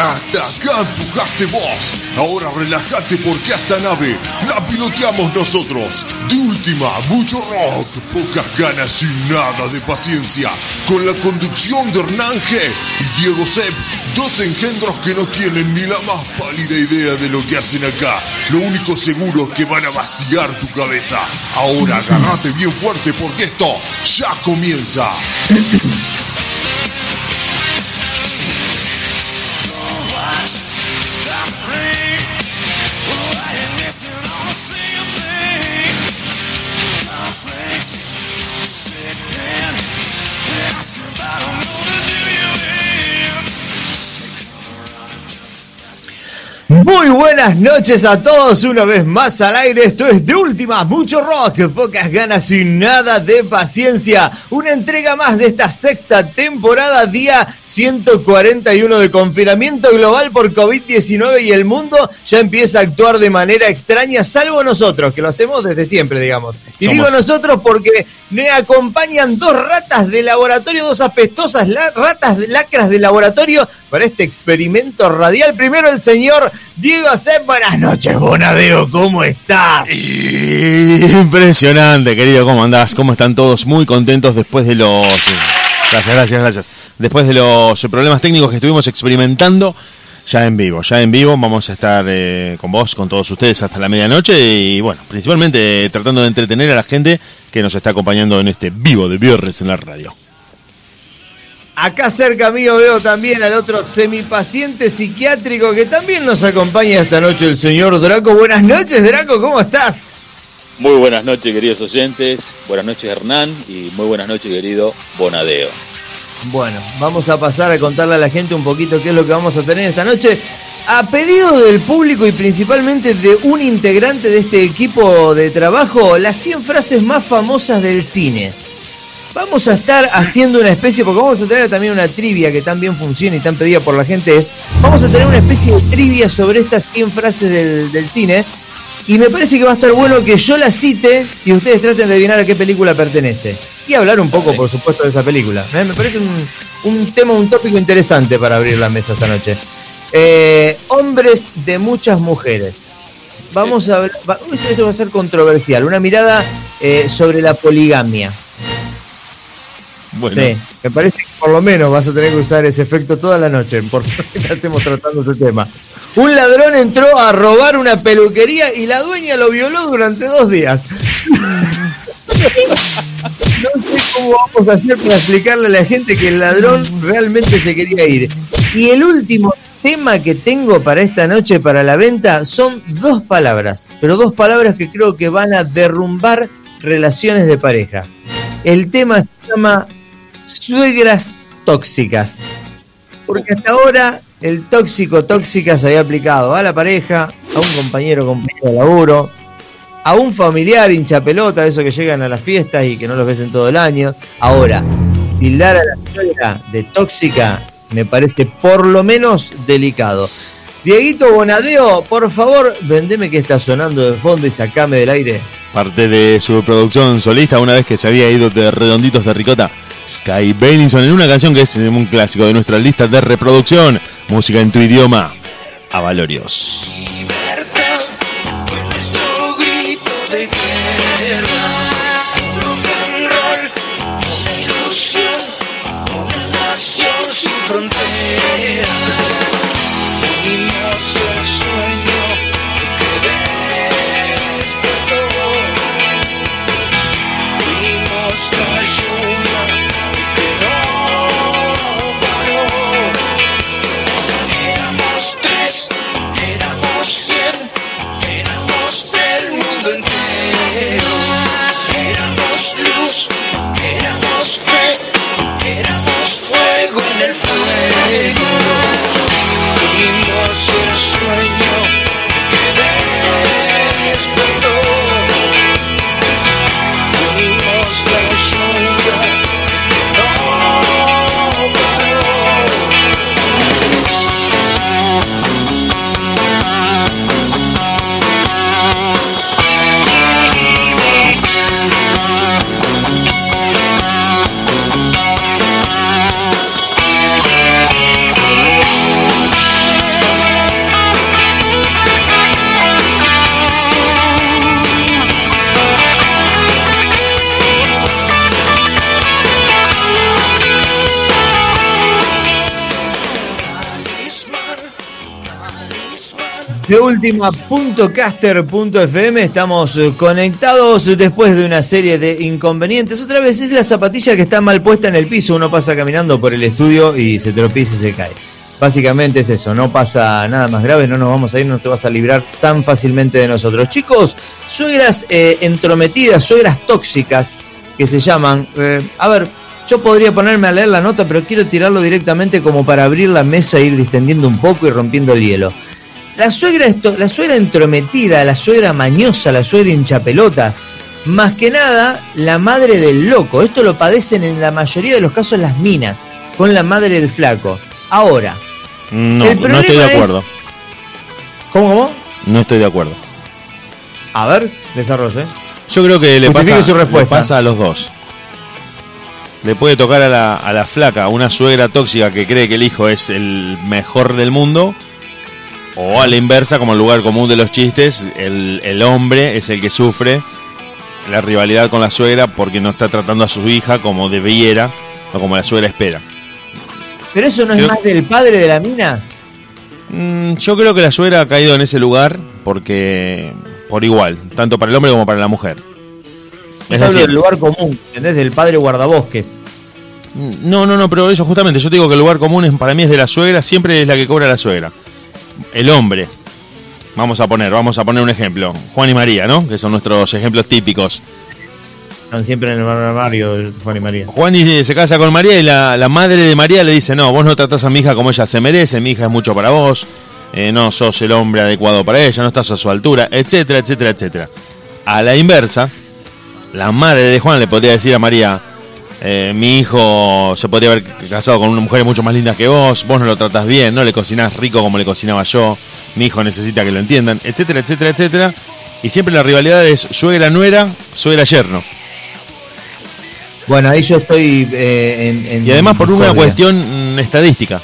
Hasta acá empujaste vos. Ahora relájate porque esta nave la piloteamos nosotros. De última, mucho rock, pocas ganas y nada de paciencia. Con la conducción de Hernán y Diego Sepp, dos engendros que no tienen ni la más pálida idea de lo que hacen acá. Lo único seguro es que van a vaciar tu cabeza. Ahora agarrate bien fuerte porque esto ya comienza. Buenas noches a todos, una vez más al aire. Esto es de última, mucho rock, pocas ganas y nada de paciencia. Una entrega más de esta sexta temporada, día 141 de confinamiento global por COVID-19 y el mundo ya empieza a actuar de manera extraña, salvo nosotros, que lo hacemos desde siempre, digamos. Y digo nosotros porque me acompañan dos ratas de laboratorio, dos apestosas ratas de lacras de laboratorio para este experimento radial. Primero el señor Diego C. Buenas noches, Bonadeo, ¿cómo estás? Impresionante, querido, ¿cómo andás? ¿Cómo están todos? Muy contentos después de los... Gracias, gracias, gracias. Después de los problemas técnicos que estuvimos experimentando, ya en vivo, ya en vivo vamos a estar eh, con vos, con todos ustedes hasta la medianoche y bueno, principalmente tratando de entretener a la gente que nos está acompañando en este vivo de viernes en la radio. Acá cerca mío veo también al otro semipaciente psiquiátrico que también nos acompaña esta noche, el señor Draco. Buenas noches, Draco, ¿cómo estás? Muy buenas noches, queridos oyentes. Buenas noches, Hernán. Y muy buenas noches, querido Bonadeo. Bueno, vamos a pasar a contarle a la gente un poquito qué es lo que vamos a tener esta noche. A pedido del público y principalmente de un integrante de este equipo de trabajo, las 100 frases más famosas del cine. Vamos a estar haciendo una especie, porque vamos a tener también una trivia que tan bien funciona y tan pedida por la gente es, vamos a tener una especie de trivia sobre estas 100 frases del, cine. Y me parece que va a estar bueno que yo la cite y ustedes traten de adivinar a qué película pertenece. Y hablar un poco, por supuesto, de esa película. ¿eh? Me parece un, tema, un tópico interesante para abrir la mesa esta noche. Eh, hombres de muchas mujeres. Vamos a ver, esto va a ser controversial, una mirada eh, sobre la poligamia. Sí, me parece que por lo menos vas a tener que usar ese efecto toda la noche, porque estemos tratando ese tema. Un ladrón entró a robar una peluquería y la dueña lo violó durante dos días. No sé cómo vamos a hacer para explicarle a la gente que el ladrón realmente se quería ir. Y el último tema que tengo para esta noche, para la venta, son dos palabras, pero dos palabras que creo que van a derrumbar relaciones de pareja. El tema se llama suegras tóxicas. Porque hasta ahora el tóxico tóxica se había aplicado a la pareja, a un compañero compañero de laburo, a un familiar hincha pelota, de esos que llegan a las fiestas y que no los ves en todo el año. Ahora, tildar a la suegra de tóxica me parece por lo menos delicado. Dieguito Bonadeo, por favor, vendeme que está sonando de fondo y sacame del aire. Parte de su producción solista, una vez que se había ido de Redonditos de Ricota, Sky Benison en una canción que es un clásico de nuestra lista de reproducción. Música en tu idioma. A Valorios. sin de última.caster.fm estamos eh, conectados después de una serie de inconvenientes. Otra vez es la zapatilla que está mal puesta en el piso, uno pasa caminando por el estudio y se tropieza y se cae. Básicamente es eso, no pasa nada más grave, no nos vamos a ir, no te vas a librar tan fácilmente de nosotros. Chicos, suegras eh, entrometidas, suegras tóxicas que se llaman, eh, a ver, yo podría ponerme a leer la nota, pero quiero tirarlo directamente como para abrir la mesa e ir distendiendo un poco y rompiendo el hielo. La suegra, esto, la suegra entrometida, la suegra mañosa, la suegra hinchapelotas, más que nada la madre del loco. Esto lo padecen en la mayoría de los casos las minas, con la madre del flaco. Ahora, No, no estoy de es- acuerdo. ¿cómo, cómo? No estoy de acuerdo. A ver, desarrolle. Yo creo que le pasa, su le pasa a los dos. Le puede tocar a la, a la flaca, una suegra tóxica que cree que el hijo es el mejor del mundo. O a la inversa, como el lugar común de los chistes, el, el hombre es el que sufre la rivalidad con la suegra porque no está tratando a su hija como debiera o como la suegra espera. Pero eso no es más del padre de la mina. Mm, yo creo que la suegra ha caído en ese lugar porque por igual, tanto para el hombre como para la mujer. Yo Es así. del lugar común, ¿entendés? Del padre guardabosques. No, no, no, pero eso justamente, yo te digo que el lugar común es, para mí es de la suegra, siempre es la que cobra la suegra. El hombre. Vamos a poner, vamos a poner un ejemplo. Juan y María, ¿no? Que son nuestros ejemplos típicos. Están siempre en el armario Juan y María. Juan y- se casa con María y la, la madre de María le dice, no, vos no tratás a mi hija como ella se merece, mi hija es mucho para vos, eh, no sos el hombre adecuado para ella, no estás a su altura, etcétera, etcétera, etcétera. A la inversa, la madre de Juan le podría decir a María, eh, mi hijo se podría haber casado con una mujer mucho más linda que vos, vos no lo tratás bien, no le cocinás rico como le cocinaba yo, mi hijo necesita que lo entiendan, etcétera, etcétera, etcétera. Y siempre la rivalidad es suegra-nuera, suegra-yerno. Bueno, ahí yo estoy eh, en, en Y además por una cuestión mm, estadística.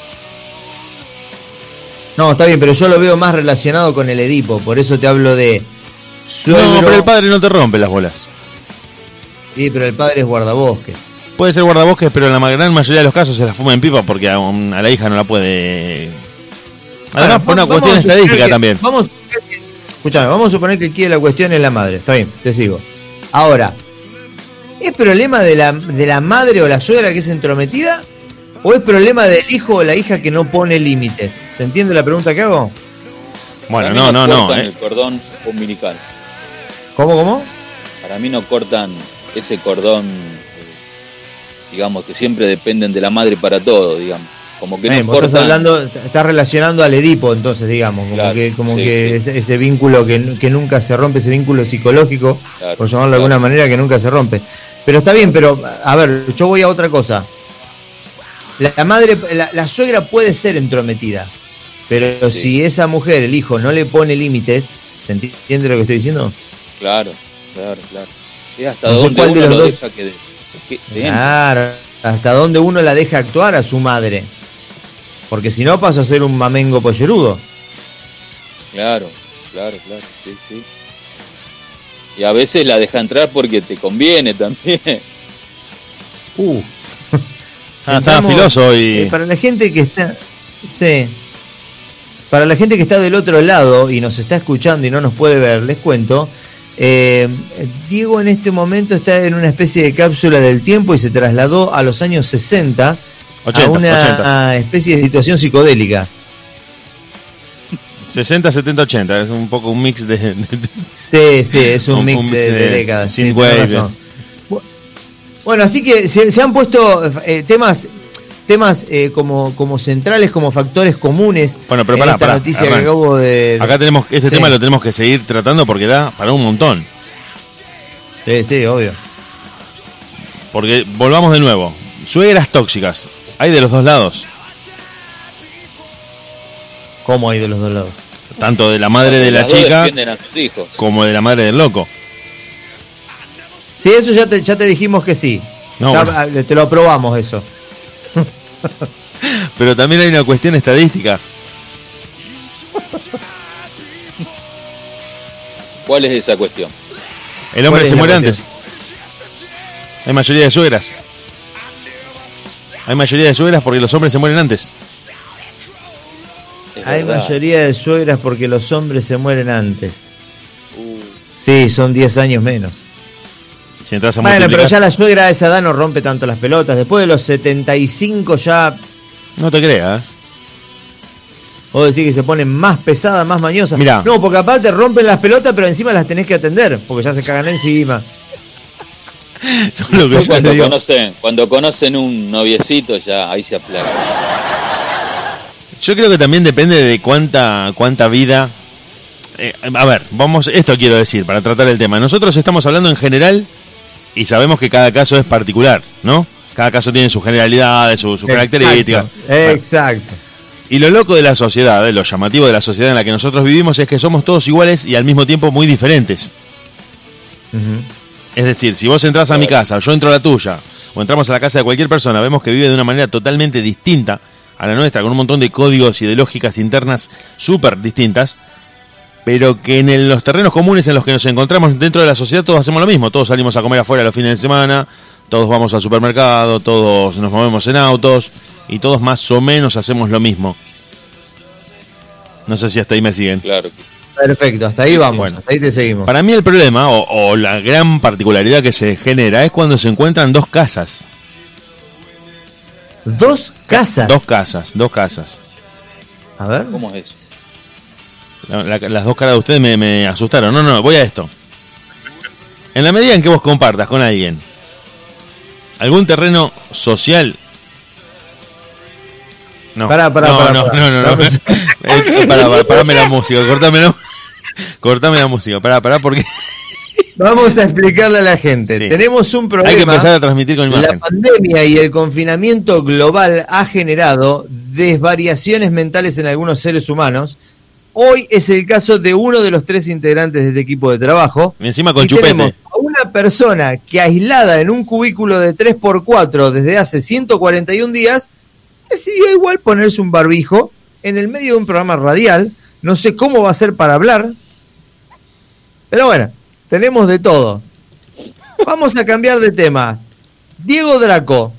No, está bien, pero yo lo veo más relacionado con el Edipo, por eso te hablo de suegro. No, pero el padre no te rompe las bolas. Sí, pero el padre es guardabosques. Puede ser guardabosques, pero en la gran mayoría de los casos se la fuma en pipa porque a, un- a la hija no la puede. Además, Bueno, por una vamos cuestión estadística que- también. Vamos, a suponer que- escuchame, vamos a suponer que aquí la cuestión es la madre. Está bien, te sigo. Ahora, ¿es problema de la, de la madre o la suegra que es entrometida? ¿O es problema del hijo o la hija que no pone límites? ¿Se entiende la pregunta que hago? Bueno, no, no, no. cortan eh. el cordón umbilical. ¿Cómo, cómo? Para mí no cortan ese cordón, digamos, que siempre dependen de la madre para todo, digamos. Como que no estás hablando, estás relacionando al Edipo, entonces, digamos, como Claro, que, como sí, que sí. Ese, vínculo que, que nunca se rompe, ese vínculo psicológico, Claro, por llamarlo de alguna manera, que nunca se rompe. Pero está bien, pero a ver, yo voy a otra cosa. La, madre, la, la suegra puede ser entrometida, pero Sí. si esa mujer, el hijo, no le pone límites, ¿se entiende lo que estoy diciendo? Claro, claro, claro. Es hasta No dónde de los lo dos. deja que de- Claro, hasta dónde uno la deja actuar a su madre. Porque si no pasa a ser un mamengo pollerudo. Claro, claro, claro, sí, sí. Y a veces la deja entrar porque te conviene también. Uh. Ah, estaba Entramos, filoso eh, y. para la gente que está. Sí. Para la gente que está del otro lado y nos está escuchando y no nos puede ver, les cuento. Eh, Diego en este momento está en una especie de cápsula del tiempo y se trasladó a los años 60 80, a una 80. especie de situación psicodélica. 60, 70, 80. Es un poco un mix de. de- Sí, sí, es un, Un- mix, un mix de, de de décadas. sí, Bueno, así que se, se han puesto eh, temas temas eh, como, como centrales, como factores comunes. Bueno, pero esta pará, noticia Hernán. que acabo de. Acá tenemos. Este Sí. tema lo tenemos que seguir tratando porque da para un montón. Sí, sí, obvio. Porque volvamos de nuevo. Suegras tóxicas. Hay de los dos lados. ¿Cómo hay de los dos lados? Tanto de la madre de la chica como de la madre del loco. Sí, eso ya te, ya te dijimos que sí. No, Ya, bueno. ah, Te lo aprobamos eso. Pero también hay una cuestión estadística. ¿Cuál es esa cuestión? El hombre ¿Cuál es se muere antes. Hay mayoría de suegras. Hay mayoría de suegras porque los hombres se mueren antes. Es hay verdad. mayoría de suegras porque los hombres se mueren antes. Uh, Sí, son 10 años menos. Si entras a Bueno, pero ya la suegra a esa edad no rompe tanto las pelotas. Después de los 75 ya, No te creas. vos decís que se ponen más pesadas, más mañosas. Mirá. No, porque aparte rompen las pelotas, pero encima las tenés que atender, porque ya se cagan encima. Lo que yo cuando digo- conocen, cuando conocen un noviecito ya ahí se aplaca. Yo creo que también depende de cuánta cuánta vida. eh, a ver, vamos, esto quiero decir para tratar el tema. Nosotros estamos hablando en general y sabemos que cada caso es particular, ¿no? Cada caso tiene sus generalidades, sus, sus características. Exacto, Bueno, y lo loco de la sociedad, eh, lo llamativo de la sociedad en la que nosotros vivimos es que somos todos iguales y al mismo tiempo muy diferentes. Es decir, si vos entras a mi casa, yo entro a la tuya, o entramos a la casa de cualquier persona, vemos que vive de una manera totalmente distinta a la nuestra, con un montón de códigos y de lógicas internas súper distintas, pero que en el- los terrenos comunes en los que nos encontramos dentro de la sociedad todos hacemos lo mismo, todos salimos a comer afuera los fines de semana, todos vamos al supermercado, todos nos movemos en autos y todos más o menos hacemos lo mismo. No sé si hasta ahí me siguen. Claro. Perfecto, hasta ahí vamos, Bueno. hasta ahí te seguimos. Para mí el problema o, o la gran particularidad que se genera es cuando se encuentran dos casas. Dos casas. Dos casas, dos casas. A ver. ¿Cómo es eso? La- la- las dos caras de ustedes me, me asustaron. No, no, voy a esto. En la medida en que vos compartas con alguien algún terreno social. No, Pará, pará, no, pará, no, pará. no, no, no. Dame- Eh, pará, pará, parame la música, cortame la, cortame la música, pará, pará, porque Vamos a explicarle a la gente. Sí. Tenemos un problema. hay que empezar a transmitir con La imagen. pandemia y el confinamiento global ha generado desvariaciones mentales en algunos seres humanos. Hoy es el caso de uno de los tres integrantes de este equipo de trabajo. Encima con Y chupete. tenemos a una persona que aislada en un cubículo de 3x4 desde hace 141 días, decidió igual ponerse un barbijo en el medio de un programa radial. No sé cómo va a ser para hablar. Pero bueno, tenemos de todo. Vamos a cambiar de tema. Diego Draco,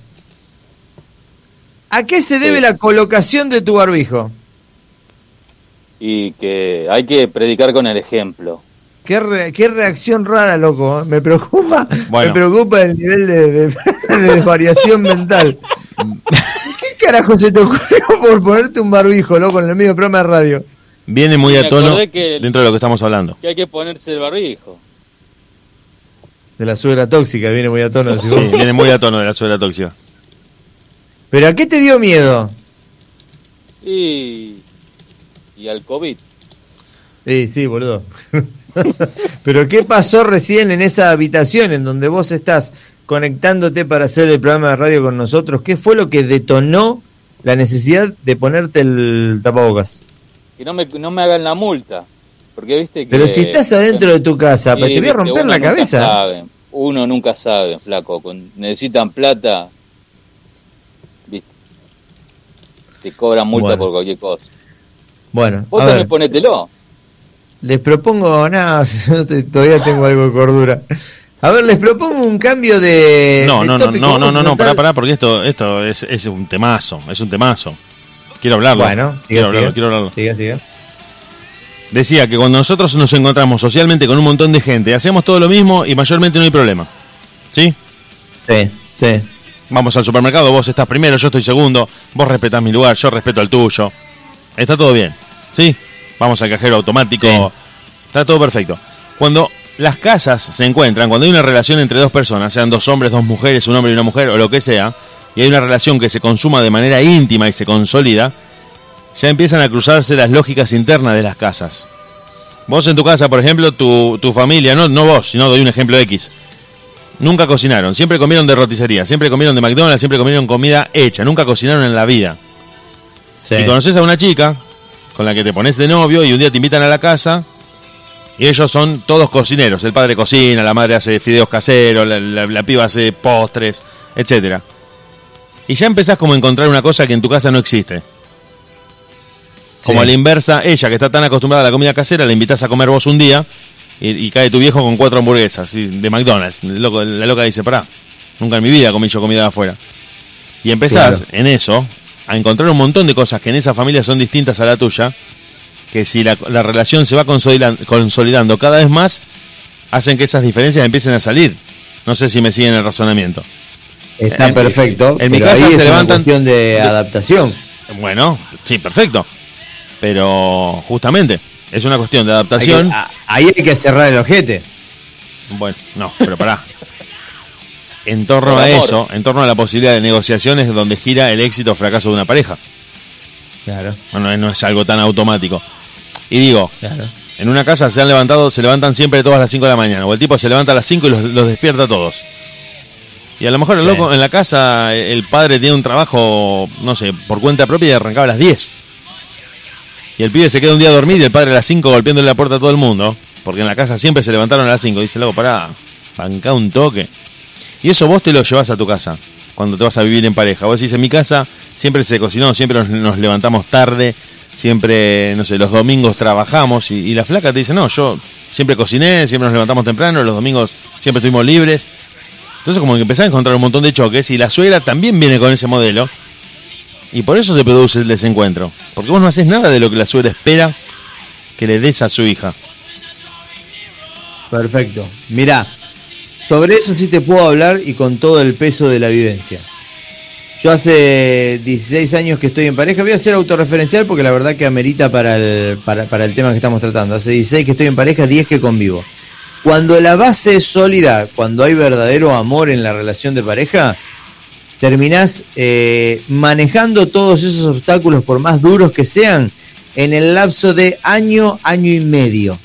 ¿a qué se debe la colocación de tu barbijo? Y que hay que predicar con el ejemplo. Qué, re- qué reacción rara, loco. ¿eh? Me preocupa, Bueno. me preocupa el nivel de, de- de variación mental. ¿Qué carajo se te ocurrió por ponerte un barbijo, loco, en el medio programa de radio? Viene muy Me a tono que- dentro de lo que estamos hablando. Que hay que ponerse el barbijo. De la suegra tóxica, viene muy a tono. Sí, viene muy a tono de la suela tóxica. Pero ¿a qué te dio miedo? Y, y al COVID. Sí, sí, boludo. Pero ¿qué pasó recién en esa habitación en donde vos estás conectándote para hacer el programa de radio con nosotros? ¿Qué fue lo que detonó la necesidad de ponerte el tapabocas? Que no me, no me hagan la multa. Porque viste que. Pero si estás adentro de tu casa, Sí, pues te voy a romper la cabeza. sabe. Uno nunca sabe, flaco. Con- necesitan plata. Viste. Te cobran multa Bueno. por cualquier cosa. Bueno, Vos a también ver, ponételo. les propongo, nada, todavía tengo algo de cordura. A ver, les propongo un cambio de. No, de no, no, tópico. no, no, no, no, pará, pará, porque esto, esto es, es un temazo, es un temazo. Quiero hablarlo. Bueno, quiero hablarlo, quiero hablarlo. Siga, siga. Decía que cuando nosotros nos encontramos socialmente con un montón de gente, hacemos todo lo mismo y mayormente no hay problema. ¿Sí? Sí, sí. Vamos al supermercado, vos estás primero, yo estoy segundo, vos respetás mi lugar, yo respeto el tuyo. Está todo bien. ¿Sí? Vamos al cajero automático. Sí. Está todo perfecto. Cuando las casas se encuentran, cuando hay una relación entre dos personas, sean dos hombres, dos mujeres, un hombre y una mujer, o lo que sea, y hay una relación que se consuma de manera íntima y se consolida, ya empiezan a cruzarse las lógicas internas de las casas. Vos en tu casa, por ejemplo, tu, tu familia, no, no vos, sino doy un ejemplo X, nunca cocinaron, siempre comieron de roticería, siempre comieron de McDonald's, siempre comieron comida hecha, nunca cocinaron en la vida. Sí. Y conoces a una chica con la que te pones de novio y un día te invitan a la casa y ellos son todos cocineros. El padre cocina, la madre hace fideos caseros, la, la- la piba hace postres, etcétera. Y ya empezás como a encontrar una cosa que en tu casa no existe. Como Sí. a la inversa, ella que está tan acostumbrada a la comida casera, la invitas a comer vos un día y, y cae tu viejo con cuatro hamburguesas de McDonald's. Loco- la loca dice, pará, nunca en mi vida comí yo comida de afuera. Y empezás Claro. en eso, a encontrar un montón de cosas que en esa familia son distintas a la tuya, que si la, la relación se va consolidan- consolidando cada vez más, hacen que esas diferencias empiecen a salir. No sé si me siguen el razonamiento. Está En- perfecto. en mi casa se levantan- una cuestión de adaptación. Bueno, sí, perfecto. Pero justamente, es una cuestión de Hay que- adaptación. a- ahí hay que cerrar el ojete. Bueno, no, pero pará. En torno Por a amor. eso, en torno a la posibilidad de negociaciones donde gira el éxito o fracaso de una pareja. Claro, Bueno, no es algo tan automático. Y digo, claro. en una casa se han levantado, se levantan siempre todas las 5 de la mañana. O el tipo se levanta a las 5 y los, los despierta a todos. Y a lo mejor el Sí. loco en la casa, el padre tiene un trabajo, no sé, por cuenta propia y arrancaba a las 10. Y el pibe se queda un día a dormir y el padre a las 5 golpeándole la puerta a todo el mundo. Porque en la casa siempre se levantaron a las 5. Dice, loco, pará, bancá un toque. Y eso vos te lo llevas a tu casa, cuando te vas a vivir en pareja. Vos decís, en mi casa siempre se cocinó, siempre nos, levantamos tarde, siempre, no sé, los domingos trabajamos. Y, y la flaca te dice, no, yo siempre cociné, siempre nos levantamos temprano, los domingos siempre estuvimos libres. Entonces como que empezás a encontrar un montón de choques y la suegra también viene con ese modelo. Y por eso se produce el desencuentro. Porque vos no haces nada de lo que la suegra espera que le des a su hija. Perfecto. Mirá, sobre eso sí te puedo hablar y con todo el peso de la vivencia. Yo hace 16 años que estoy en pareja, voy a ser autorreferencial porque la verdad que amerita para el, para, para el tema que estamos tratando. Hace 16 que estoy en pareja, 10 que convivo. Cuando la base es sólida, cuando hay verdadero amor en la relación de pareja, terminás eh, manejando todos esos obstáculos, por más duros que sean, en el lapso de año, año y medio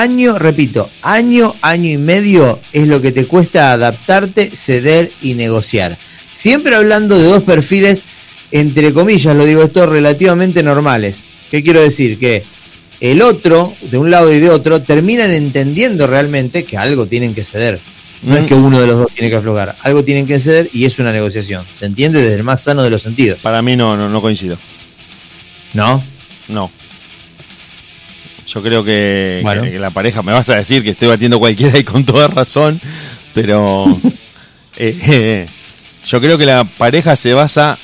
año, repito, año, año y medio es lo que te cuesta adaptarte, ceder y negociar. Siempre hablando de dos perfiles, entre comillas, lo digo esto, relativamente normales. ¿Qué quiero decir? Que el otro, de un lado y de otro, terminan entendiendo realmente que algo tienen que ceder. No es Mm. que uno de los dos tiene que aflojar, algo tienen que ceder y es una negociación. ¿Se entiende? Desde el más sano de los sentidos. Para mí no, no, no coincido. ¿No? No. Yo creo que, Bueno. que- que la pareja, me vas a decir que estoy batiendo cualquiera y con toda razón, pero eh, eh, yo creo que la pareja se basa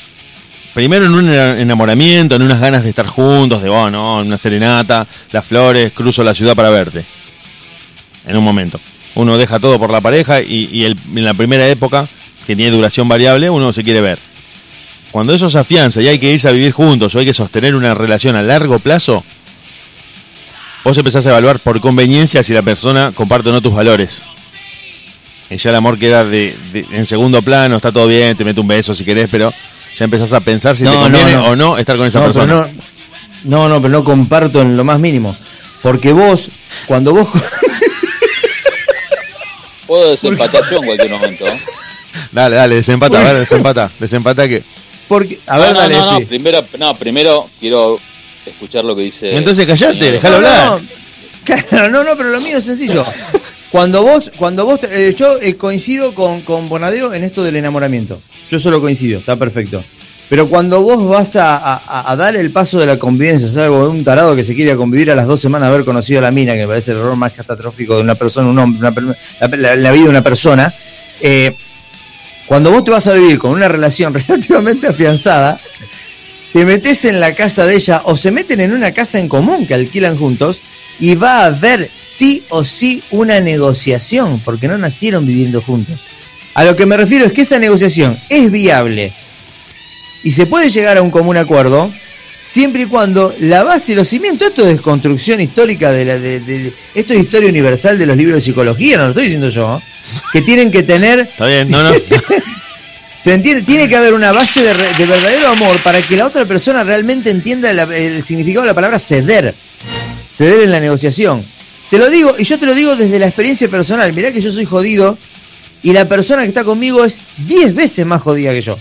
primero en un enamoramiento, en unas ganas de estar juntos, de, oh, no, una serenata, las flores, cruzo la ciudad para verte. En un momento. Uno deja todo por la pareja y, y el- en la primera época, que tiene duración variable, uno se quiere ver. Cuando eso se afianza y hay que irse a vivir juntos o hay que sostener una relación a largo plazo, vos empezás a evaluar por conveniencia si la persona comparte o no tus valores. Y ya el amor queda de, de- en segundo plano, está todo bien, te mete un beso si querés, pero ya empezás a pensar si te No, conviene no. o no estar con esa no, persona. no, no, no, pero no comparto en lo más mínimo. Porque vos, cuando vos... Puedo desempatar yo en cualquier momento. ¿eh? Dale, dale, desempata, a ver, desempata, desempata que... Porque, a ver, no, no, dale, no, no, primero, no, primero quiero escuchar lo que dice. Entonces callate, No, hablar. no, claro, no, no, pero lo mío es sencillo. Cuando vos, cuando vos, eh, yo eh, coincido con, con Bonadeo en esto del enamoramiento. Yo solo coincido, está perfecto. Pero cuando vos vas a, a- a dar el paso de la convivencia, es algo de un tarado que se quiere convivir a las dos semanas de haber conocido a la mina, que me parece el error más catastrófico de una persona, un hombre, una per- la, la- la vida de una persona. eh, cuando vos te vas a vivir con una relación relativamente afianzada, te metes en la casa de ella o se meten en una casa en común que alquilan juntos y va a haber sí o sí una negociación, porque no nacieron viviendo juntos. A lo que me refiero es que esa negociación es viable y se puede llegar a un común acuerdo siempre y cuando la base y los cimientos, esto es construcción histórica de la de, de- esto es historia universal de los libros de psicología, no lo estoy diciendo yo, ¿eh? que tienen que tener Está bien, no, no. se entiende, tiene que haber una base de, de verdadero amor para que la otra persona realmente entienda el significado de la palabra ceder. Ceder en la negociación. Te lo digo, y yo te lo digo desde la experiencia personal. Mirá que yo soy jodido y la persona que está conmigo es 10 veces más jodida que yo.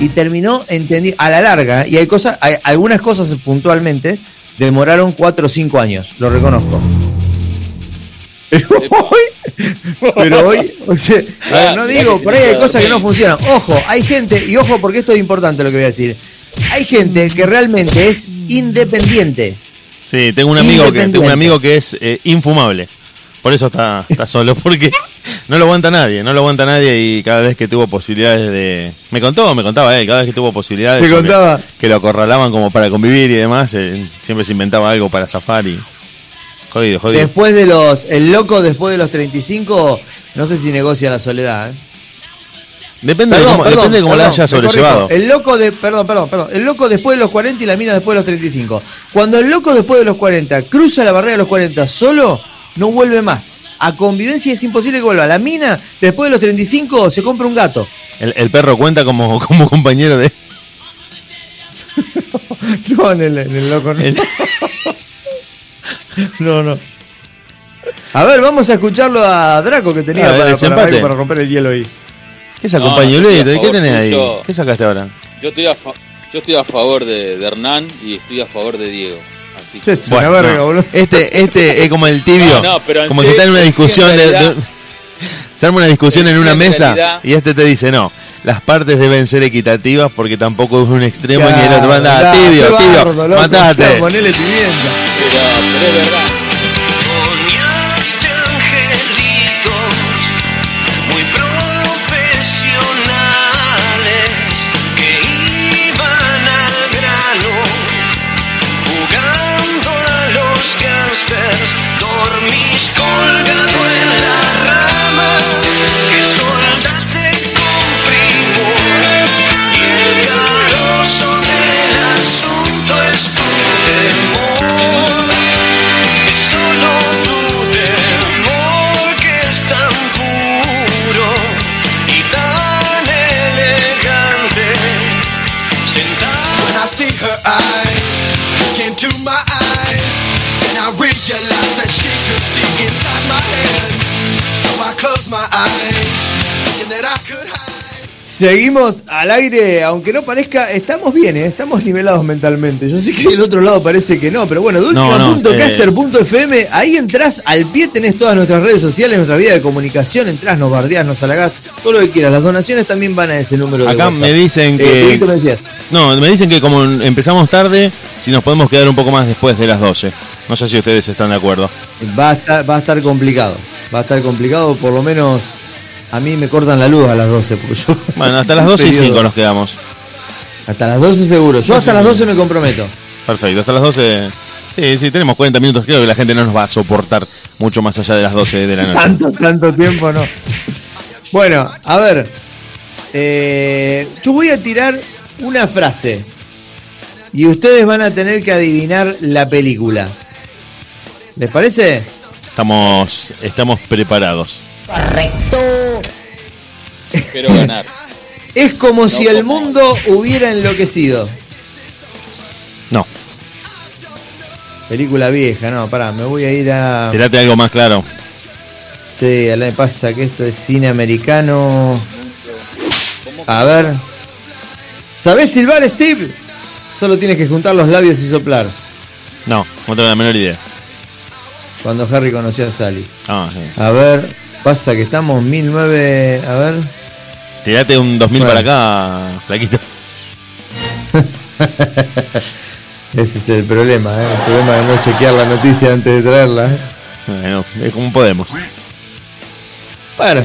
Y terminó entendiendo, a la larga, y hay cosas, hay algunas cosas puntualmente demoraron 4 o 5 años, lo reconozco. Pero hoy, pero hoy, o sea, a ver, no digo, por ahí hay cosas que no funcionan. Ojo, hay gente, y ojo porque esto es importante lo que voy a decir. Hay gente que realmente es independiente. Sí, tengo un amigo que, tengo un amigo que es eh, infumable. Por eso está, está solo, porque No lo aguanta nadie, no lo aguanta nadie y cada vez que tuvo posibilidades de... Me contó, me contaba él, cada vez que tuvo posibilidades... Que- contaba. Que, lo acorralaban como para convivir y demás, eh, siempre se inventaba algo para zafar y... Jodido, jodido. Después de los. El loco después de los 35, no sé si negocia la soledad. ¿eh? Depende de cómo, depende de cómo la haya sobrellevado. El loco de. Perdón, perdón, perdón. El loco después de los 40 y la mina después de los 35. Cuando el loco después de los 40 cruza la barrera de los 40 solo, no vuelve más. A convivencia es imposible que vuelva. La mina, después de los 35, se compra un gato. El, el perro cuenta como, como compañero de... No, en el, en el loco. No. El- no, no. A ver, vamos a escucharlo a Draco que tenía el para, para, desempate. para romper el hielo ahí. ¿Qué esa No, compañero? no ¿Qué tenés ahí? ¿Qué sacaste ahora? Yo estoy a, fa- yo estoy a favor de, de Hernán y estoy a favor de Diego. Así que- Es una Bueno, verga, no. boludo. Este, este es como el tibio. No, no, pero en como que serio, está en una sí, en discusión de, Se arma una discusión en sí, una en mesa realidad- y este te dice no. Las partes deben ser equitativas porque tampoco es un extremo ni el otro. Anda, tibio, tibio, bardo, loco. matate. Claro, Ponele pimienta. pero, pero es verdad. Seguimos al aire, aunque no parezca, estamos bien, ¿eh? estamos nivelados mentalmente. Yo sé que del otro lado parece que no, pero bueno, de No, no, última.caster.fm, ahí entras al pie, tenés todas nuestras redes sociales, nuestra vía de comunicación, entras, nos bardeás, nos halagás, todo lo que quieras. Las donaciones también van a ese número de Acá WhatsApp. me dicen Eh, que- me decías. No, me dicen que como empezamos tarde, si nos podemos quedar un poco más después de las 12. No sé si ustedes están de acuerdo. Va a, estar, va a estar complicado, va a estar complicado, por lo menos a mí me cortan la luz a las 12, porque yo... Bueno, hasta las 12 y Periodo. 5 nos quedamos. Hasta las 12 seguro, yo hasta las 12 me comprometo. Perfecto, hasta las 12. Sí, sí, tenemos 40 minutos. Creo que la gente no nos va a soportar mucho más allá de las 12 de la noche. Tanto, tanto tiempo no. Bueno, a ver. eh, yo voy a tirar una frase. Y ustedes van a tener que adivinar la película. ¿Les parece? Estamos, estamos preparados. Espero ganar. Es como si el como- mundo hubiera enloquecido. No, Película vieja, no, pará, me voy a ir a. tirate algo más claro. Sí, a la me pasa que esto es cine americano. A ver. ¿Sabés silbar, Steve? Solo tienes que juntar los labios y soplar. No, no tengo la menor idea. Cuando Harry conoció a Sally. Ah, sí. A ver, pasa que estamos 1009. A ver. Tirate un 2000 Bueno. para acá, flaquito. Ese es el problema, ¿eh? El problema de no chequear la noticia antes de traerla. ¿eh? Bueno, es como podemos. Bueno,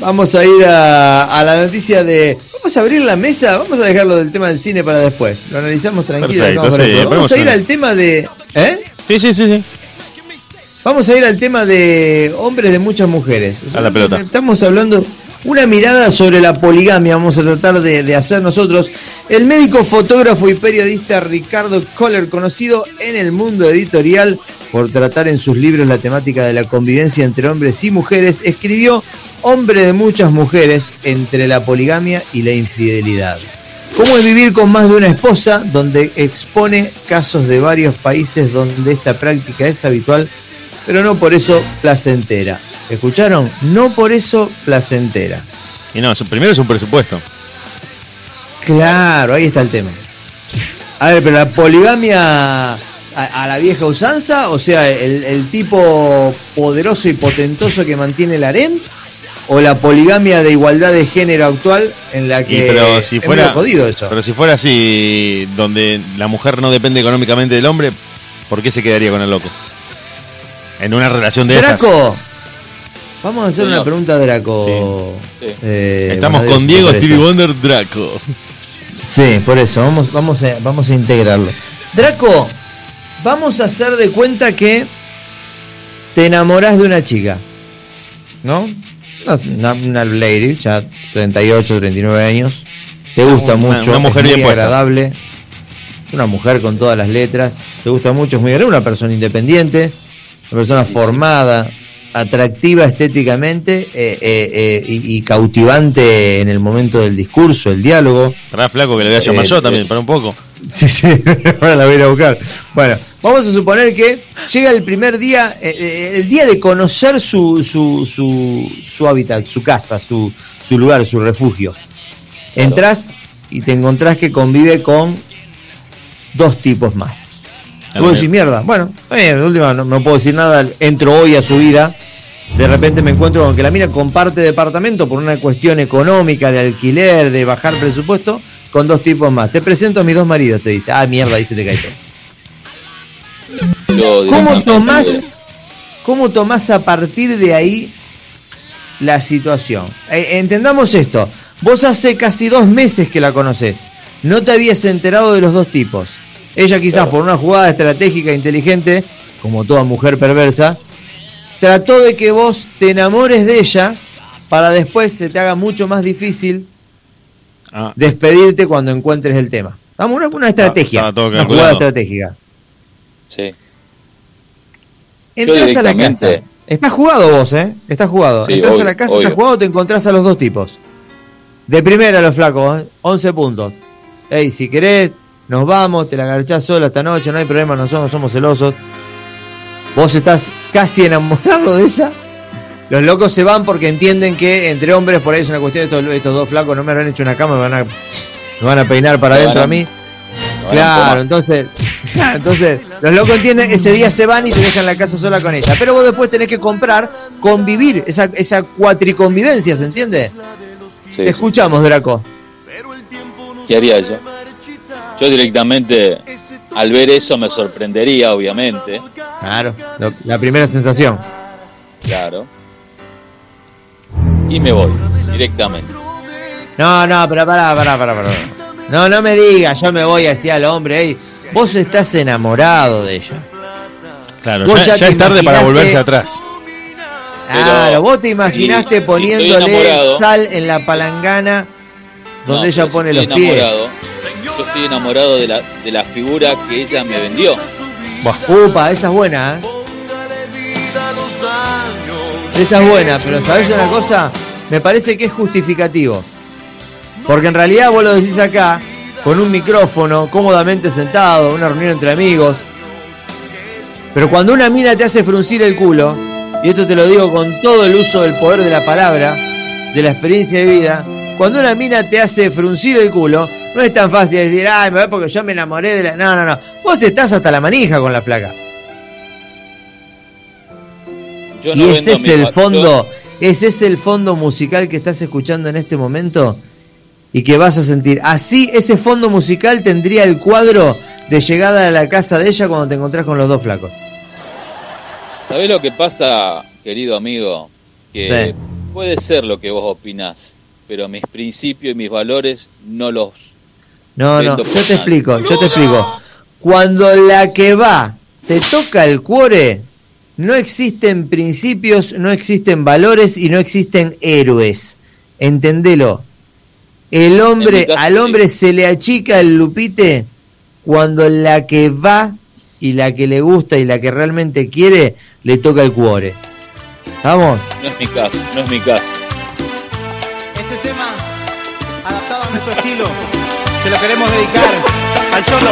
vamos a ir a, a la noticia de. Vamos a abrir la mesa, vamos a dejarlo del tema del cine para después. Lo analizamos tranquilo. Perfecto, vamos, a sí. Vamos a ir al tema de. ¿Eh? Sí, sí, sí, sí. Vamos a ir al tema de hombres de muchas mujeres. A la pelota. Estamos hablando una mirada sobre la poligamia, vamos a tratar de, hacer nosotros. El médico, fotógrafo y periodista Ricardo Kohler, conocido en el mundo editorial por tratar en sus libros la temática de la convivencia entre hombres y mujeres, escribió Hombre de muchas mujeres entre la poligamia y la infidelidad. ¿Cómo es vivir con más de una esposa? Donde expone casos de varios países donde esta práctica es habitual, pero no por eso placentera. ¿Escucharon? No por eso placentera. Y no, primero es un presupuesto. Claro, ahí está el tema. A ver, pero la poligamia a, a la vieja usanza, o sea, el, el tipo poderoso y potentoso que mantiene el harem, o la poligamia de igualdad de género actual en la Y que pero si fuera jodido eso. Pero si fuera así, donde la mujer no depende económicamente del hombre, ¿por qué se quedaría con el loco? En una relación de esas. Draco, Vamos a hacer Señor. una pregunta a Draco. Sí. Sí. eh, Estamos con Diego. Stevie Wonder Draco. Sí, por eso, vamos, vamos, a, vamos a integrarlo. Draco, vamos a hacer de cuenta que te enamorás de una chica, ¿no? Una, una lady, ya 38, 39 años, te gusta Una- mucho, una mujer es muy bien puesta. agradable, una mujer con todas las letras, te gusta mucho, es muy agradable, una persona independiente, una persona formada, atractiva estéticamente eh, eh, eh, y, y cautivante en el momento del discurso, el diálogo. Para flaco que le voy a llamar Eh, yo también, para un poco. Sí, sí, ahora la voy a ir a buscar. Bueno, vamos a suponer que llega el primer día, el día de conocer su, su, su, su hábitat, su casa, su, su lugar, su refugio. Entras y te encontrás que convive con dos tipos más. Vos decís, mierda, bueno, eh, última no, no puedo decir nada, entro hoy a su vida, de repente me encuentro con que la mina comparte departamento por una cuestión económica, de alquiler, de bajar presupuesto, con dos tipos más. Te presento a mis dos maridos, te dice, ah, mierda, ahí se te cae todo. ¿Cómo tomás, ¿Cómo tomás a partir de ahí la situación? Eh, entendamos esto. Vos hace casi dos meses que la conoces. No te habías enterado de los dos tipos. Ella quizás Claro. por una jugada estratégica inteligente, como toda mujer perversa, trató de que vos te enamores de ella para después se te haga mucho más difícil Ah, despedirte cuando encuentres el tema. Vamos, una, una estrategia, una jugada estratégica. Sí. Entras a la casa. Estás jugado vos, ¿eh? Estás jugado. Sí, Entras a la casa, obvio. estás jugado, te encontrás a los dos tipos. De primera los flacos, ¿eh? 11 puntos. Ey, si querés, nos vamos, te la garchás solo esta noche, no hay problema, no somos, celosos. Vos estás casi enamorado de ella. Los locos se van porque entienden que entre hombres por ahí es una cuestión de estos, estos dos flacos no me habrán hecho una cama, me van a, me van a peinar para adentro a- mí. Claro, entonces, entonces los locos entienden, ese día se van y te dejan la casa sola con ella. Pero vos después tenés que comprar, convivir, esa, esa cuatriconvivencia, ¿se entiende? Sí, Te escuchamos, Draco. ¿Qué haría yo? Yo directamente, al ver eso, me sorprendería, obviamente. Claro, lo- la primera sensación. Claro. Y me voy, directamente. No, no, pero pará, pará, pará, pará. No, no me digas, yo me voy hacia el hombre. ey. Vos estás enamorado de ella. claro, Vos ya, ya ya te es tarde para volverse atrás. Pero Claro, vos te imaginaste estoy poniéndole sal en la palangana donde No, ella pone los estoy pies. enamorado, Yo estoy enamorado de la, de la figura que ella me vendió. Upa, esa es buena, ¿eh? Esa es buena, pero ¿sabes una cosa? Me parece que es justificativo. Porque en realidad vos lo decís acá, con un micrófono, cómodamente sentado, una reunión entre amigos. Pero cuando una mina te hace fruncir el culo, y esto te lo digo con todo el uso del poder de la palabra, de la experiencia de vida, cuando una mina te hace fruncir el culo, no es tan fácil decir, ay, me voy porque yo me enamoré de la. No, no, no. Vos estás hasta la manija con la flaca. Yo Y no ese vendo es el fondo, ese es el fondo musical que estás escuchando en este momento y que vas a sentir. Así ese fondo musical tendría el cuadro de llegada a la casa de ella cuando te encontrás con los dos flacos. ¿Sabés lo que pasa, querido amigo? Que Sí. puede ser lo que vos opinás, pero mis principios y mis valores no los... No, no, yo te nada. explico, yo te explico. Cuando la que va te toca el cuore, no existen principios, no existen valores y no existen héroes. Entendelo. El hombre, caso, al sí. hombre se le achica el lupite cuando la que va y la que le gusta y la que realmente quiere le toca el cuore. ¿Estamos? No es mi caso, no es mi caso. Estilo, se lo queremos dedicar al Cholo,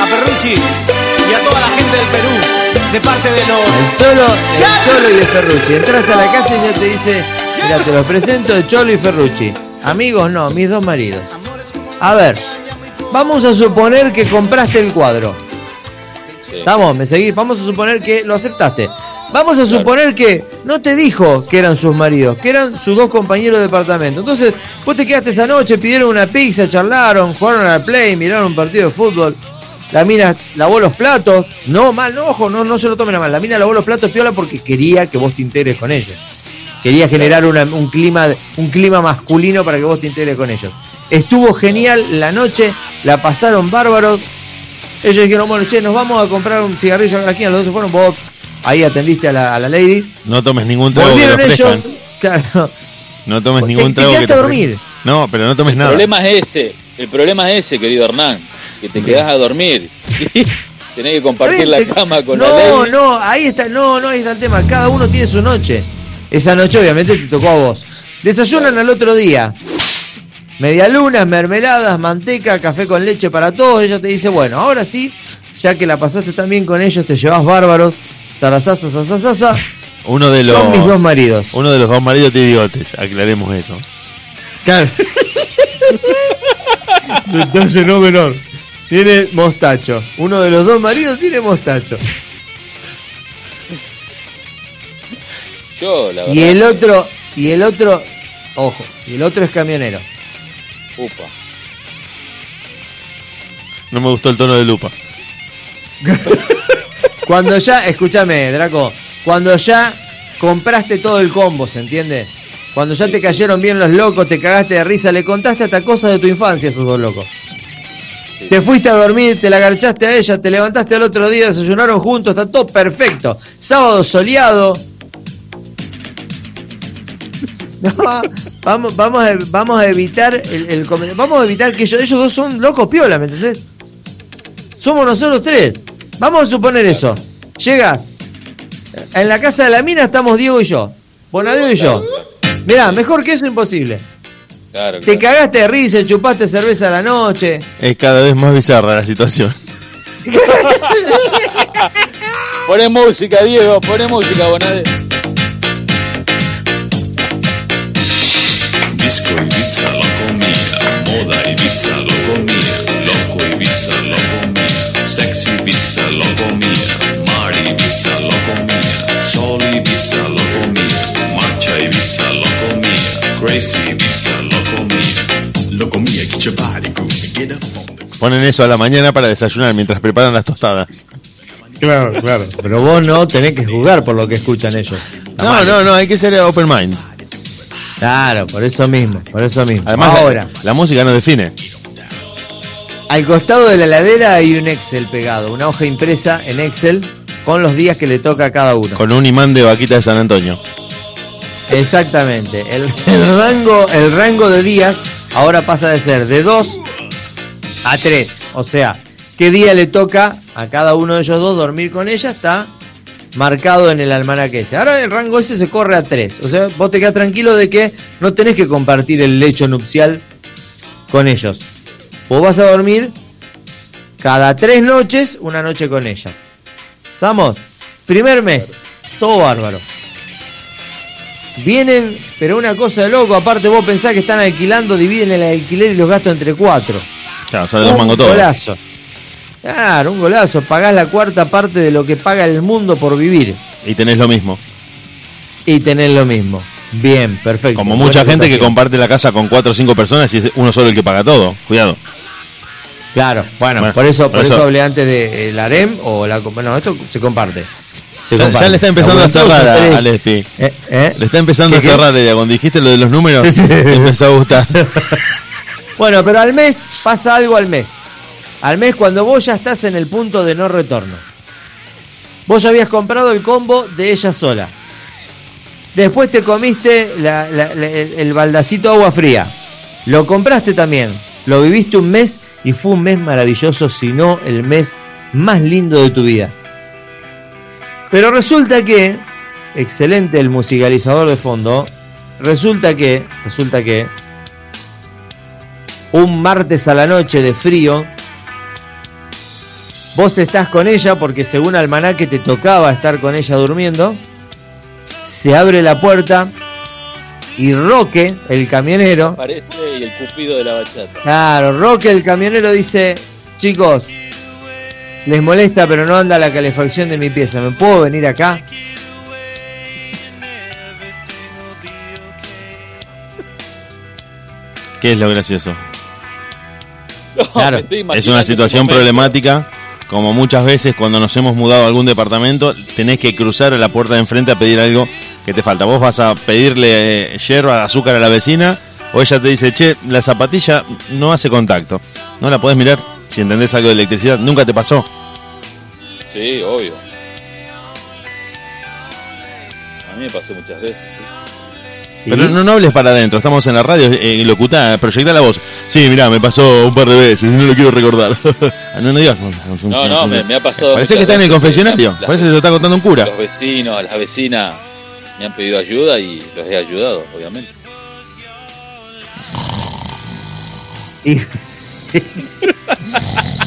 a Ferrucci y a toda la gente del Perú, de parte de los... El Cholo, el Cholo y el Ferrucci. Entras a la casa y ya te dice, mira, te los presento el Cholo y Ferrucci. Amigos, no, mis dos maridos. A ver, vamos a suponer que compraste el cuadro. Sí. Vamos, me seguís. Vamos a suponer que lo aceptaste. Vamos a suponer que no te dijo que eran sus maridos, que eran sus dos compañeros de departamento. Entonces, vos te quedaste esa noche, pidieron una pizza, charlaron, jugaron al play, miraron un partido de fútbol. La mina lavó los platos. No, mal, no, ojo, no, no se lo tomen a mal. La mina lavó los platos piola porque quería que vos te integres con ella. Quería generar una- un, clima, un clima masculino para que vos te integres con ellos. Estuvo genial la noche, la pasaron bárbaros. Ellos dijeron, bueno, che, nos vamos a comprar un cigarrillo aquí, a los dos se fueron, vos ahí atendiste a la, a la lady. No tomes ningún trago que te Volvieron ellos, ofrezcan. claro, No tomes Te- ningún te trago que quedaste te a ofrezcan. dormir. No, pero no tomes El nada. problema es ese, el problema es ese, querido Hernán, que te quedás a dormir. Tenés que compartir la cama con no, la ley. No, ahí está, no, no, ahí está el tema. Cada uno tiene su noche. Esa noche obviamente te tocó a vos. Desayunan al otro día. Medialunas, mermeladas, manteca, café con leche para todos. Ella te dice, bueno, ahora sí, ya que la pasaste tan bien con ellos, te llevas bárbaros. Sarasasa, sasasasa. Uno de los Son mis dos maridos. uno de los dos maridos tiene bigotes, aclaremos eso. Claro. Detalle no menor. Tiene mostacho. Uno de los dos maridos tiene mostacho. Yo, la verdad. Y el otro, y el otro, ojo, y el otro es camionero. Upa. No me gustó el tono de lupa. Cuando ya, escúchame, Draco, cuando ya compraste todo el combo, ¿se entiende? Cuando ya te cayeron bien los locos, te cagaste de risa, le contaste hasta cosas de tu infancia a esos dos locos. Te fuiste a dormir, te la garchaste a ella, te levantaste al otro día, desayunaron juntos, está todo perfecto. Sábado soleado. No, vamos, vamos, a, vamos a evitar el, el vamos a evitar que ellos, ellos dos son locos piola, ¿me entendés? Somos nosotros tres. Vamos a suponer eso. Llegas. En la casa de la mina estamos Diego y yo. Bonadeo y yo. Mirá, mejor que eso imposible. Claro, Te claro. cagaste de risa, chupaste cerveza a la noche. Es cada vez más bizarra la situación. Poné música, Diego, poné música, Bonadeo. Disco Ibiza, Ponen eso a la mañana para desayunar mientras preparan las tostadas. Claro, claro. Pero vos no tenés que jugar por lo que escuchan ellos. No, no, no, hay que ser open mind. Claro, por eso mismo, por eso mismo. Además, la- Ahora, la, música no define. al costado de la heladera hay un Excel pegado, una hoja impresa en Excel con los días que le toca a cada uno. Con un imán de vaquita de San Antonio. Exactamente. El, rango, el rango de días ahora pasa de ser de 2 a 3. O sea, qué día le toca a cada uno de ellos dos dormir con ella está marcado en el almanaque ese. Ahora el rango ese se corre a 3. O sea, vos te quedas tranquilo de que no tenés que compartir el lecho nupcial con ellos. Vos vas a dormir cada tres noches, una noche con ella. ¿Estamos? Primer mes, todo bárbaro. Vienen, pero una cosa de loco, aparte vos pensás que están alquilando, dividen el alquiler y los gastos entre cuatro. Claro, sale los un mangos todos. golazo. Claro, un golazo. Pagás la cuarta parte de lo que paga el mundo por vivir Y tenés lo mismo. y tenés lo mismo. Bien, perfecto. Como Buena mucha gente que comparte la casa con cuatro o cinco personas y es uno solo el que paga todo. Cuidado. Claro, bueno, Bueno, por eso, por por eso, eso- hablé antes de el harem o la. Bueno, esto se comparte. Ya, le está empezando a cerrar a. Eh, eh. Le está empezando a cerrar ella. Cuando dijiste lo de los números, empezó a gustar. Bueno, pero al mes pasa algo al mes. Al mes cuando vos ya estás en el punto de no retorno. Vos ya habías comprado el combo de ella sola. Después te comiste la- la- la- el, el baldacito de agua fría. Lo compraste también. Lo viviste un mes y fue un mes maravilloso, si no el mes más lindo de tu vida. Pero resulta que, excelente el musicalizador de fondo, resulta que, resulta que, un martes a la noche de frío, vos te estás con ella porque según Almanaque te tocaba estar con ella durmiendo, se abre la puerta y Roque, el camionero, Parece y el cupido de la bachata. claro, Roque, el camionero dice, chicos, les molesta pero no anda la calefacción de mi pieza, ¿me puedo venir acá? ¿Qué es lo gracioso? No, Claro, Es una situación problemática. Como muchas veces cuando nos hemos mudado a algún departamento, tenés que cruzar a la puerta de enfrente a pedir algo ¿Qué te falta? ¿Vos vas a pedirle eh, yerba, azúcar a la vecina? O ella te dice, che, la zapatilla no hace contacto. No la podés mirar si entendés algo de electricidad. Nunca te pasó. Sí, obvio. A mí me pasó muchas veces, sí. Pero no, no hables para adentro, estamos en la radio, eh, locutá, proyectá la voz. Sí, mirá, me pasó un par de veces, no lo quiero recordar. no, no digas. No, no, me, me ha pasado. Parece que está en el confesionario, Las- parece que te lo está contando un cura. Los vecinos, las vecinas me han pedido ayuda y los he ayudado, obviamente. Y- ¿Qué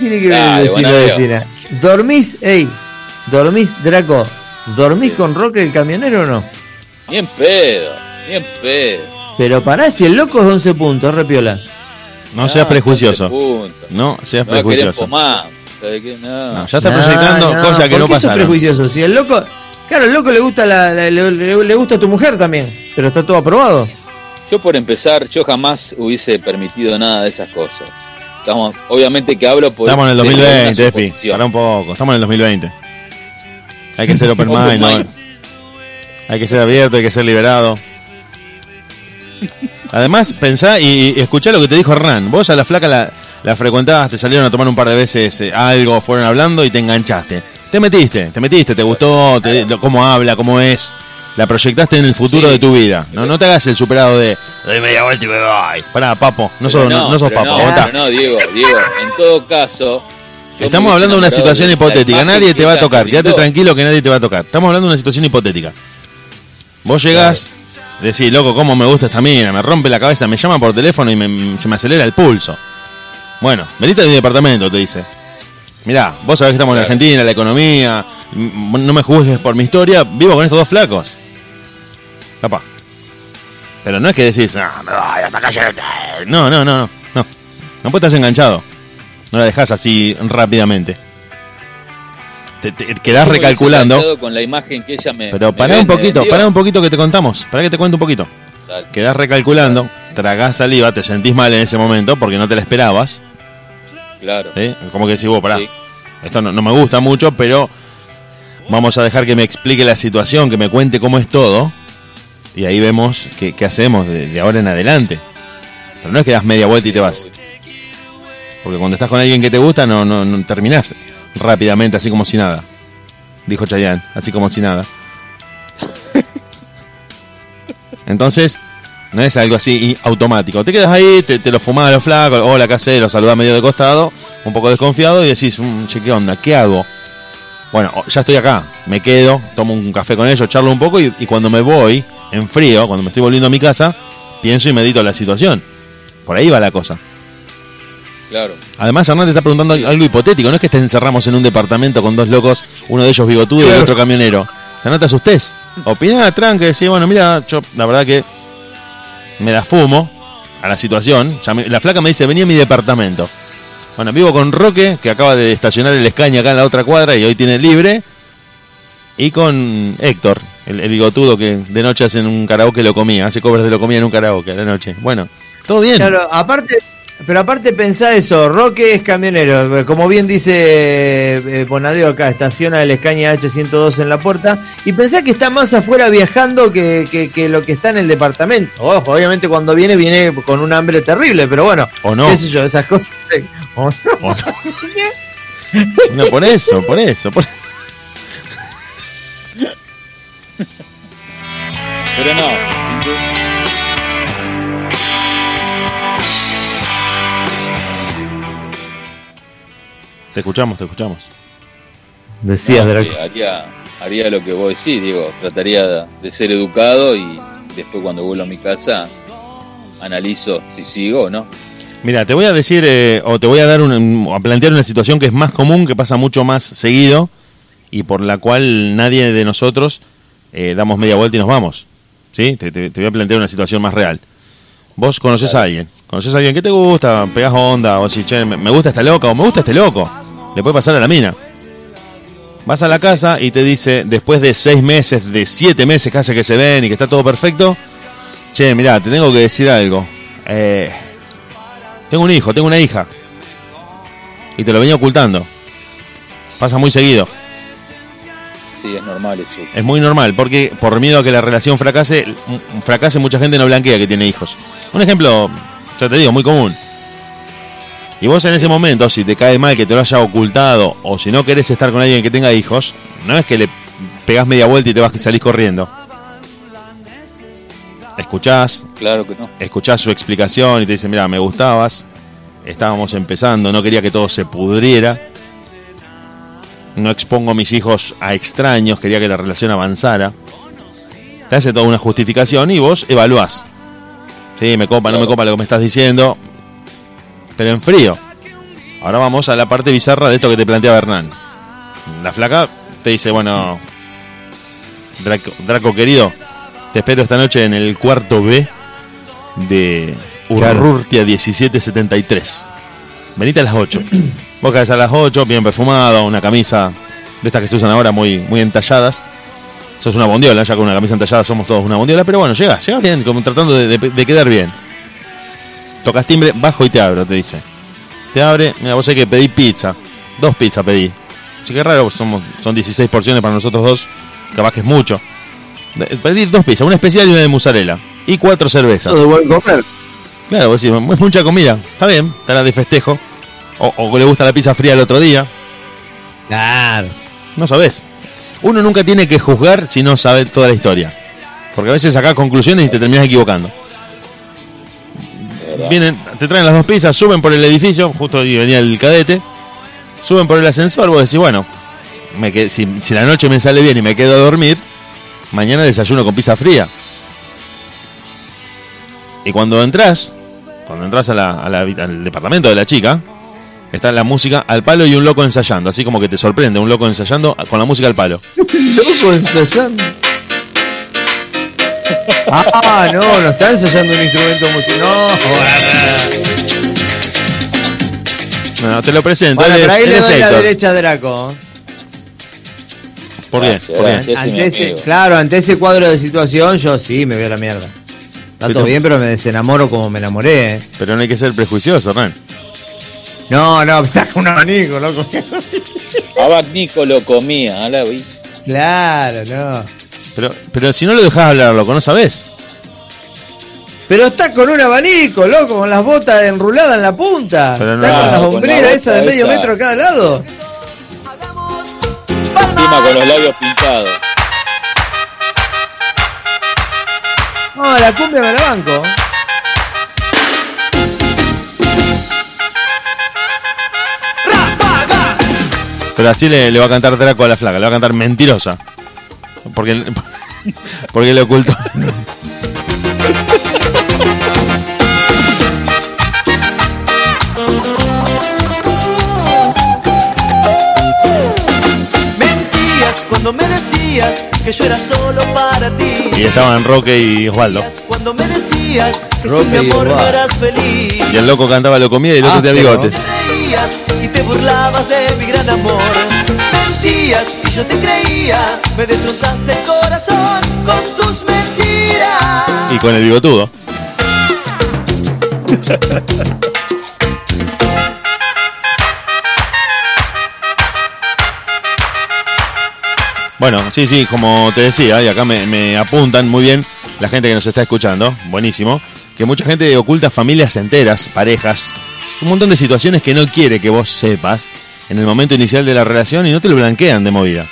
tiene que ver Dale, el vecino Bonadeo. vecina? ¿Dormís, ey, dormís, Draco? ¿Dormís Sí. con Roque el camionero o no? Ni en pedo, ni en pedo. Pero pará, si el loco es 11 puntos, repiola. No seas Ah, prejuicioso. 12 puntos. No seas No a prejuicioso. No. No, ya está No, proyectando no, cosas que ¿por no qué sos pasaron. prejuicioso? Si el loco, claro, el loco le gusta la, la- le, le- le gusta tu mujer también, pero está todo aprobado. Yo por empezar, yo jamás hubiese permitido nada de esas cosas. Estamos, obviamente que hablo por Estamos en el desde una 2020, Epi. Pará un poco. Estamos en el 2020. Hay que ser open mind. Hay que ser abierto, hay que ser liberado. Además, pensá y, y escuchá lo que te dijo Hernán. Vos a la flaca la, la frecuentabas, te salieron a tomar un par de veces eh, algo, fueron hablando y te enganchaste. Te metiste, te metiste, te gustó, te- lo- cómo habla, cómo es. La proyectaste en el futuro Sí. de tu vida. No, no te hagas el superado de doy media vuelta y me voy. Pará, papo, no sos, no, no sos papo, no, no, Diego, Diego, en todo caso. Estamos hablando de una situación de hipotética. Nadie te va a tocar. Quédate tranquilo que nadie te va a tocar. Estamos hablando de una situación hipotética. Vos llegás, decís, loco, cómo me gusta esta mina, me rompe la cabeza, me llama por teléfono y me- se me acelera el pulso. Bueno, venite a mi departamento, te dice. Mirá, vos sabés que estamos en Claro. Argentina, la economía, no me juzgues por mi historia, vivo con estos dos flacos. Papá. Pero no es que decís, "Ah, me voy hasta calle. No, no, no, no. No, pues estás enganchado. No la dejas así rápidamente. Te, te- quedás recalculando. Con la imagen que ella me. Pero pará un poquito, pará un poquito que te contamos. Pará que te cuento un poquito. Dale. Quedás recalculando, tragás saliva, te sentís mal en ese momento porque no te la esperabas. Claro. ¿sí? Como que decís vos, pará. Sí. Esto no, no me gusta mucho, pero vamos a dejar que me explique la situación, que me cuente cómo es todo. Y ahí vemos qué, qué hacemos de, ahora en adelante. Pero no es que das media vuelta y te vas. Porque cuando estás con alguien que te gusta, no, no, no terminás rápidamente, así como si nada. Dijo Chayanne, así como si nada. Entonces, no es algo así automático. Te quedas ahí, te, lo fumás a los flacos, hola, ¿qué hacés? Lo saludás medio de costado, un poco desconfiado y decís, "Mm, che, ¿qué onda? ¿Qué hago? Bueno, ya estoy acá, me quedo, tomo un café con ellos, charlo un poco y cuando me voy, en frío, cuando me estoy volviendo a mi casa, pienso y medito la situación. Por ahí va la cosa. Claro. Además, Hernán te está preguntando algo hipotético. No es que te encerramos en un departamento con dos locos, uno de ellos bigotudo y el otro camionero. O sea, no te asustes. Opina, tranque, decís, bueno, mira, yo la verdad que me la fumo a la situación. Ya me- la flaca me dice, vení a mi departamento. Bueno, vivo con Roque, que acaba de estacionar el Escaña acá en la otra cuadra y hoy tiene libre. Y con Héctor, el, el bigotudo que de noche hace en un karaoke lo comía, hace covers de lo comía en un karaoke a la noche. Bueno, todo bien. Claro, aparte, pero aparte pensá eso, Roque es camionero, como bien dice eh, Bonadeo acá, estaciona el Scania H102 en la puerta, y pensá que está más afuera viajando que, que- que lo que está en el departamento. Ojo, obviamente cuando viene, viene con un hambre terrible, pero bueno, O no. qué sé yo, esas cosas. o no. ¿O no? No, por eso, por eso. por- Pero no. sin duda- Te escuchamos, te escuchamos. Decías, no, Draco. haría, haría lo que vos decís, digo. Trataría de, de ser educado y después cuando vuelvo a mi casa analizo si sigo o no. Mira, te voy a decir, eh, o te voy a dar un, a plantear una situación que es más común, que pasa mucho más seguido y por la cual nadie de nosotros eh, damos media vuelta y nos vamos. ¿Sí? Te, te- te voy a plantear una situación más real. Vos conoces a alguien, conoces a alguien que te gusta, pegas onda, o si, che, me, me gusta esta loca, o me gusta este loco. Le puede pasar a la mina. Vas a la casa y te dice, después de seis meses, de siete meses casi que se ven y que está todo perfecto, che, mirá, te tengo que decir algo. Eh, tengo un hijo, tengo una hija. Y te lo venía ocultando. Pasa muy seguido. Sí, es normal eso. Es muy normal, porque por miedo a que la relación fracase, fracase mucha gente no blanquea que tiene hijos. Un ejemplo, ya te digo, muy común. Y vos en ese momento, si te cae mal que te lo haya ocultado, o si no querés estar con alguien que tenga hijos, no es que le pegás media vuelta y te vas y salís corriendo. Escuchás, Claro que no. escuchás su explicación y te dice, mira, me gustabas, estábamos empezando, no quería que todo se pudriera, no expongo a mis hijos a extraños, quería que la relación avanzara. Te hace toda una justificación y vos evaluás. Sí, me copa, no me copa lo que me estás diciendo, pero en frío. Ahora vamos a la parte bizarra de esto que te plantea Hernán. La flaca te dice, bueno, Draco, Draco querido, te espero esta noche en el cuarto B de Urrurtia 1773. Venite a las 8. Vos caes a las 8, bien perfumado, una camisa de estas que se usan ahora muy, muy entalladas. Sos una bondiola, ya con una camisa entallada somos todos una bondiola, pero bueno, llegas, llegas bien, como tratando de, de- de quedar bien. Tocas timbre, bajo y te abro, te dice. Te abre, mira, vos hay que pedí pizza. Dos pizzas pedí. Sí, que raro, somos, son 16 porciones para nosotros dos. Capaz que es mucho. Pedí dos pizzas, una especial y una de mozzarella. Y cuatro cervezas. Todo de buen comer. Claro, vos decís, es mucha comida. Está bien, estará de festejo. O, o le gusta la pizza fría el otro día. Claro. No sabes. Uno nunca tiene que juzgar si no sabe toda la historia. Porque a veces sacás conclusiones y te terminas equivocando. Vienen, te traen las dos pizzas, suben por el edificio, justo ahí venía el cadete, suben por el ascensor, vos decís, bueno, me qued- si, si la noche me sale bien y me quedo a dormir, mañana desayuno con pizza fría. Y cuando entras, cuando entras a la- a la habita- al departamento de la chica, está la música al palo y un loco ensayando, así como que te sorprende, un loco ensayando con la música al palo. Loco ensayando. Ah, no, no está ensayando un instrumento musical. No, Bueno, te lo presento, Bueno, él pero es- ahí él le es doy la derecha a Draco. ¿Por qué? Gracias, ¿Por qué? Ante ese, claro, ante ese cuadro de situación, yo sí me a la mierda. Está todo bien, pero me desenamoro como me enamoré. ¿eh? Pero no hay que ser prejuicioso, Hernán. No, no, está con un abanico, loco. Abanico lo comía, a la vi. Claro, no. Pero, pero si no lo dejás hablar, loco, no sabes. Pero está con un abanico, loco, con las botas enruladas en la punta. Pero no- está con las la hombreras bota esas de medio esa. metro a cada lado. Encima con los labios pintados. No, la cumbia me la banco. Pero así le, le va a cantar Draco a la flaca, le va a cantar mentirosa. Porque, porque le ocultó. Mentías cuando me decías que yo era solo para ti. Y estaban Roque y Osvaldo. Cuando me decías que Roque sin mi y amor no eras feliz. Y el loco cantaba lo comía y el otro Ah, tenía pero- bigotes. Y te burlabas de mi gran amor. Mentías y yo te creía. Me destrozaste el corazón con tus mentiras. Y con el bigotudo. Bueno, sí, sí, como te decía, y acá me apuntan muy bien la gente que nos está escuchando, buenísimo, que mucha gente oculta familias enteras, parejas, un montón de situaciones que no quiere que vos sepas en el momento inicial de la relación y no te lo blanquean de movida.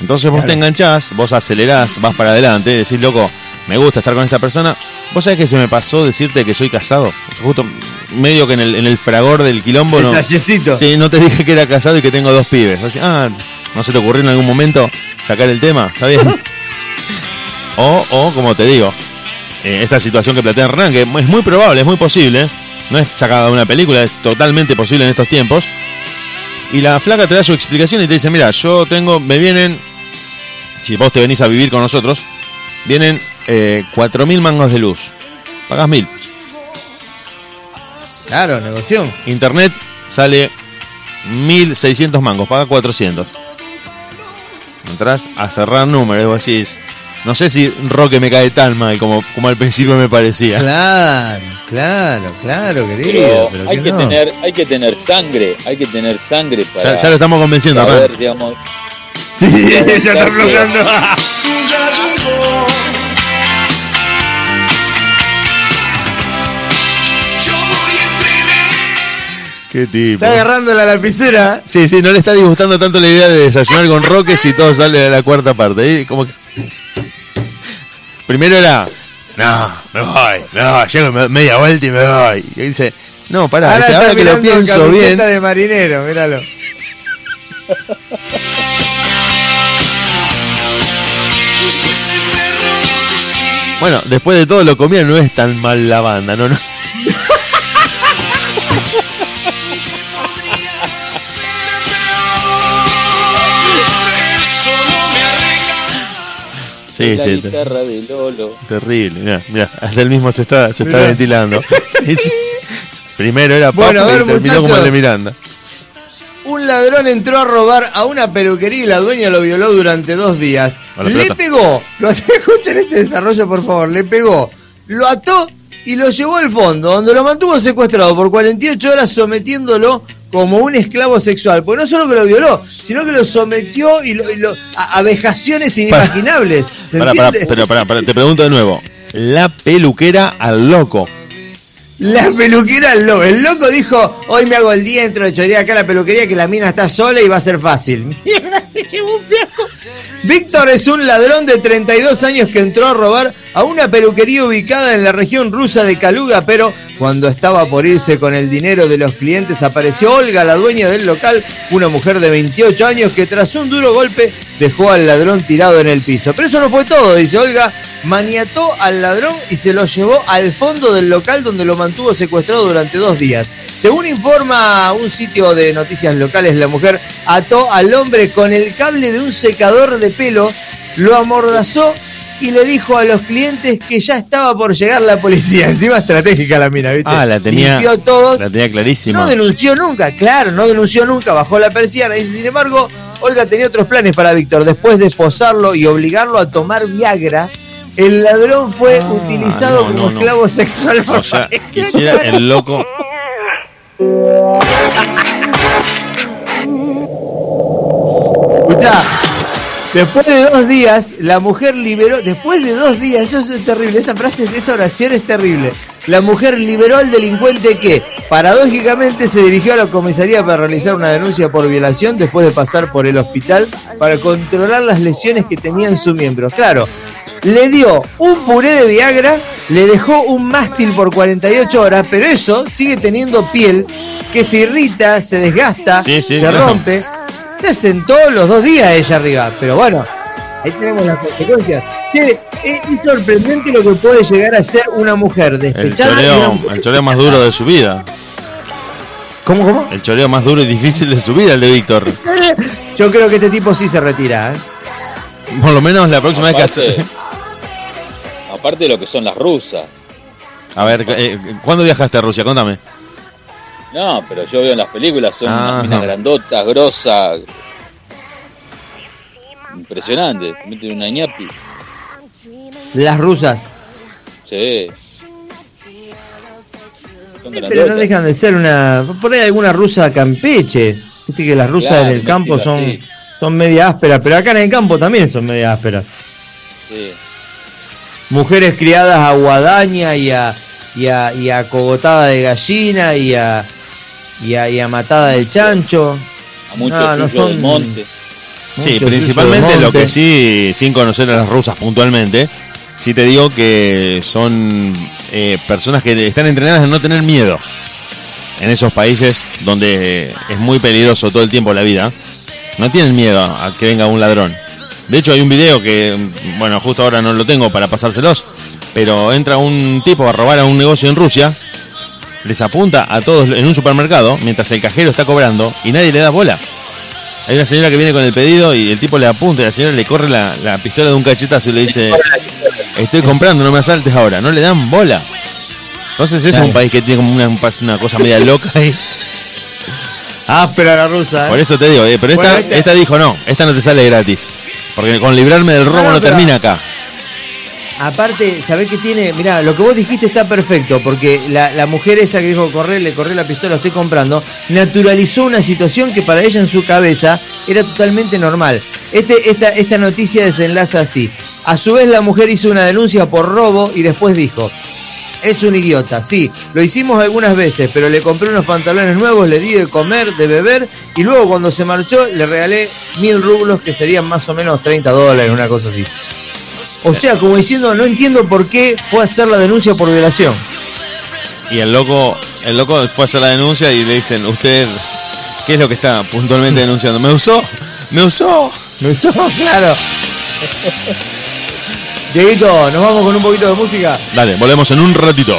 Entonces vos te enganchás, vos acelerás, vas para adelante, decís, loco, me gusta estar con esta persona. Vos sabés que se me pasó decirte que soy casado. Justo medio que en el, en el fragor del quilombo no. Detallecito. Sí, no te dije que era casado y que tengo dos pibes. Ah, no se te ocurrió en algún momento sacar el tema, está bien. o, o, como te digo, eh, esta situación que plantea Hernán, que es muy probable, es muy posible, no es sacada de una película, es totalmente posible en estos tiempos. Y la flaca te da su explicación y te dice, mira, yo tengo, me vienen, si vos te venís a vivir con nosotros, vienen eh, 4.000 mangos de luz. Pagás 1.000. Claro, negoción. Internet sale 1.600 mangos, paga 400. Entrás a cerrar números, vos decís, no sé si Roque me cae tan mal como, como al principio me parecía. Claro, claro, claro, querido. Pero pero hay que que no. tener, hay que tener sangre, hay que tener sangre para Ya, ya lo estamos convenciendo, saber, Hernán. digamos, Sí, ya está entre Qué tipo. Está agarrando la lapicera. Sí, sí, no le está disgustando tanto la idea de desayunar con Roques y todo sale de la cuarta parte. Y como que- Primero era, no, me voy, no, llego me- media vuelta y me voy. Y dice, no, pará, Ahora dice, está ahora que lo mirando pienso camiseta bien. de marinero, míralo. Bueno, después de todo lo comía, no es tan mal la banda, no, no. Sí, la sí, guitarra de Lolo. terrible. Mira, mira, hasta él mismo se está, se está Mirá. ventilando. Sí, sí. Primero era Papo Bueno, a ver, y terminó como el de. Miranda. Un ladrón entró a robar a una peluquería y la dueña lo violó durante dos días. Le pelota. pegó, lo escuchen este desarrollo por favor, le pegó, lo ató y lo llevó al fondo, donde lo mantuvo secuestrado por 48 horas sometiéndolo como un esclavo sexual. Porque no solo que lo violó, sino que lo sometió y lo, y lo- a, a vejaciones inimaginables. Pero pará, pará, te pregunto de nuevo. La peluquera al loco. La peluquera al loco. El loco dijo, hoy me hago el día, entro de chorear acá a la peluquería que la mina está sola y va a ser fácil. Se llevó un fiasco. Víctor es un ladrón de 32 años que entró a robar a una peluquería ubicada en la región rusa de Kaluga, pero cuando estaba por irse con el dinero de los clientes apareció Olga, la dueña del local, una mujer de 28 años que tras un duro golpe dejó al ladrón tirado en el piso. Pero eso no fue todo, dice Olga, maniató al ladrón y se lo llevó al fondo del local donde lo mantuvo secuestrado durante dos días. Según informa un sitio de noticias locales, la mujer ató al hombre con el cable de un secador de pelo, lo amordazó y le dijo a los clientes que ya estaba por llegar la policía. Encima estratégica la mina, ¿viste? Ah, la tenía, Limpió todo, la tenía clarísima. no denunció nunca, claro, no denunció nunca, bajó la persiana. Dice, sin embargo, Olga tenía otros planes para Víctor. Después de posarlo y obligarlo a tomar Viagra, el ladrón fue Ah, utilizado no, como no, no. esclavo sexual. por O sea, quisiera el loco. Después de dos días, la mujer liberó, después de dos días, eso es terrible, esa frase, esa oración es terrible. La mujer liberó al delincuente que, paradójicamente, se dirigió a la comisaría para realizar una denuncia por violación después de pasar por el hospital para controlar las lesiones que tenía en su miembro. Claro, le dio un puré de Viagra, le dejó un mástil por 48 horas, pero eso sigue teniendo piel que se irrita, se desgasta, Sí, sí, se claro. rompe. Se sentó los dos días ella arriba, pero bueno, ahí tenemos las consecuencias. Che, es, es sorprendente lo que puede llegar a ser una mujer El despechada. una choreo, mujer el choreo más duro de su vida. ¿Cómo, cómo? El choreo más duro y difícil de su vida, el de Víctor. Yo creo que este tipo sí se retira. ¿eh? Por lo menos la próxima vez que Aparte, hace. aparte de lo que son las rusas. A ver, eh, ¿cuándo viajaste a Rusia? Contame. No, pero yo veo en las películas, son Ajá. unas minas grandotas, grosas. Impresionante, te meten una ñapi. Las rusas. Sí. Pero no dejan de ser una. Por ahí alguna rusa campeche. Viste que las rusas Claro, en el campo son, así. son media ásperas, pero acá en el campo también son media ásperas. Sí. Mujeres criadas a guadaña y a, y a, y a cogotada de gallina y a, y a, y a matada de chancho. A mucho No, no del monte. Sí, Mucho principalmente lo que sí, sin conocer a las rusas puntualmente, sí te digo que son eh, personas que están entrenadas en no tener miedo. En esos países donde es muy peligroso todo el tiempo la vida, no tienen miedo a que venga un ladrón. De hecho hay un video que, bueno, justo ahora no lo tengo para pasárselos, pero entra un tipo a robar a un negocio en Rusia, les apunta a todos en un supermercado mientras el cajero está cobrando y nadie le da bola. Hay una señora que viene con el pedido y el tipo le apunta y la señora le corre la, la pistola de un cachetazo y le dice, estoy comprando, no me asaltes ahora. No le dan bola. Entonces es Claro. un país que tiene como una, una cosa media loca y Áspera la rusa, ¿eh? por eso te digo, eh, pero esta, Bueno, este- esta dijo no, esta no te sale gratis. Porque con librarme del robo No, no, no, pero- termina acá. Aparte, ¿sabés qué tiene? Mirá, lo que vos dijiste está perfecto, porque la, mujer esa que dijo, corre, le corré la pistola, estoy comprando, naturalizó una situación que para ella en su cabeza era totalmente normal. Este, esta, esta noticia desenlaza así. A su vez la mujer hizo una denuncia por robo y después dijo, es un idiota, sí, lo hicimos algunas veces, pero le compré unos pantalones nuevos, le di de comer, de beber, y luego cuando se marchó le regalé mil rublos, que serían más o menos 30 dólares, una cosa así. O sea, como diciendo, no entiendo por qué fue a hacer la denuncia por violación. Y el loco, el loco fue a hacer la denuncia y le dicen, usted, ¿qué es lo que está puntualmente denunciando? ¿Me usó? ¿Me usó? ¿Me usó? Claro. Dieguito, nos vamos con un poquito de música. Dale, volvemos en un ratito.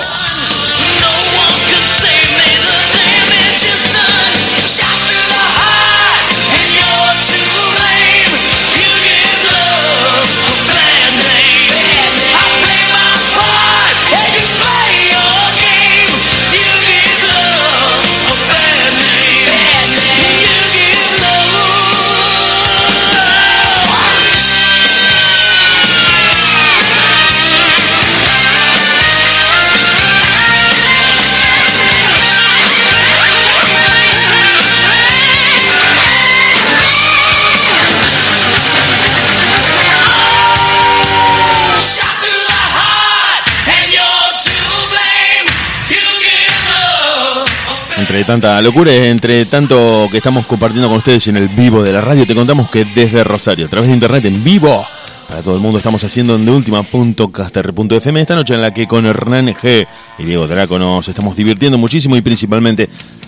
Tanta locura, entre tanto que estamos compartiendo con ustedes en el vivo de la radio, te contamos que desde Rosario, a través de internet en vivo, para todo el mundo estamos haciendo en deultima.caster.fm esta noche en la que con Hernán G y Diego Draco nos estamos divirtiendo muchísimo y principalmente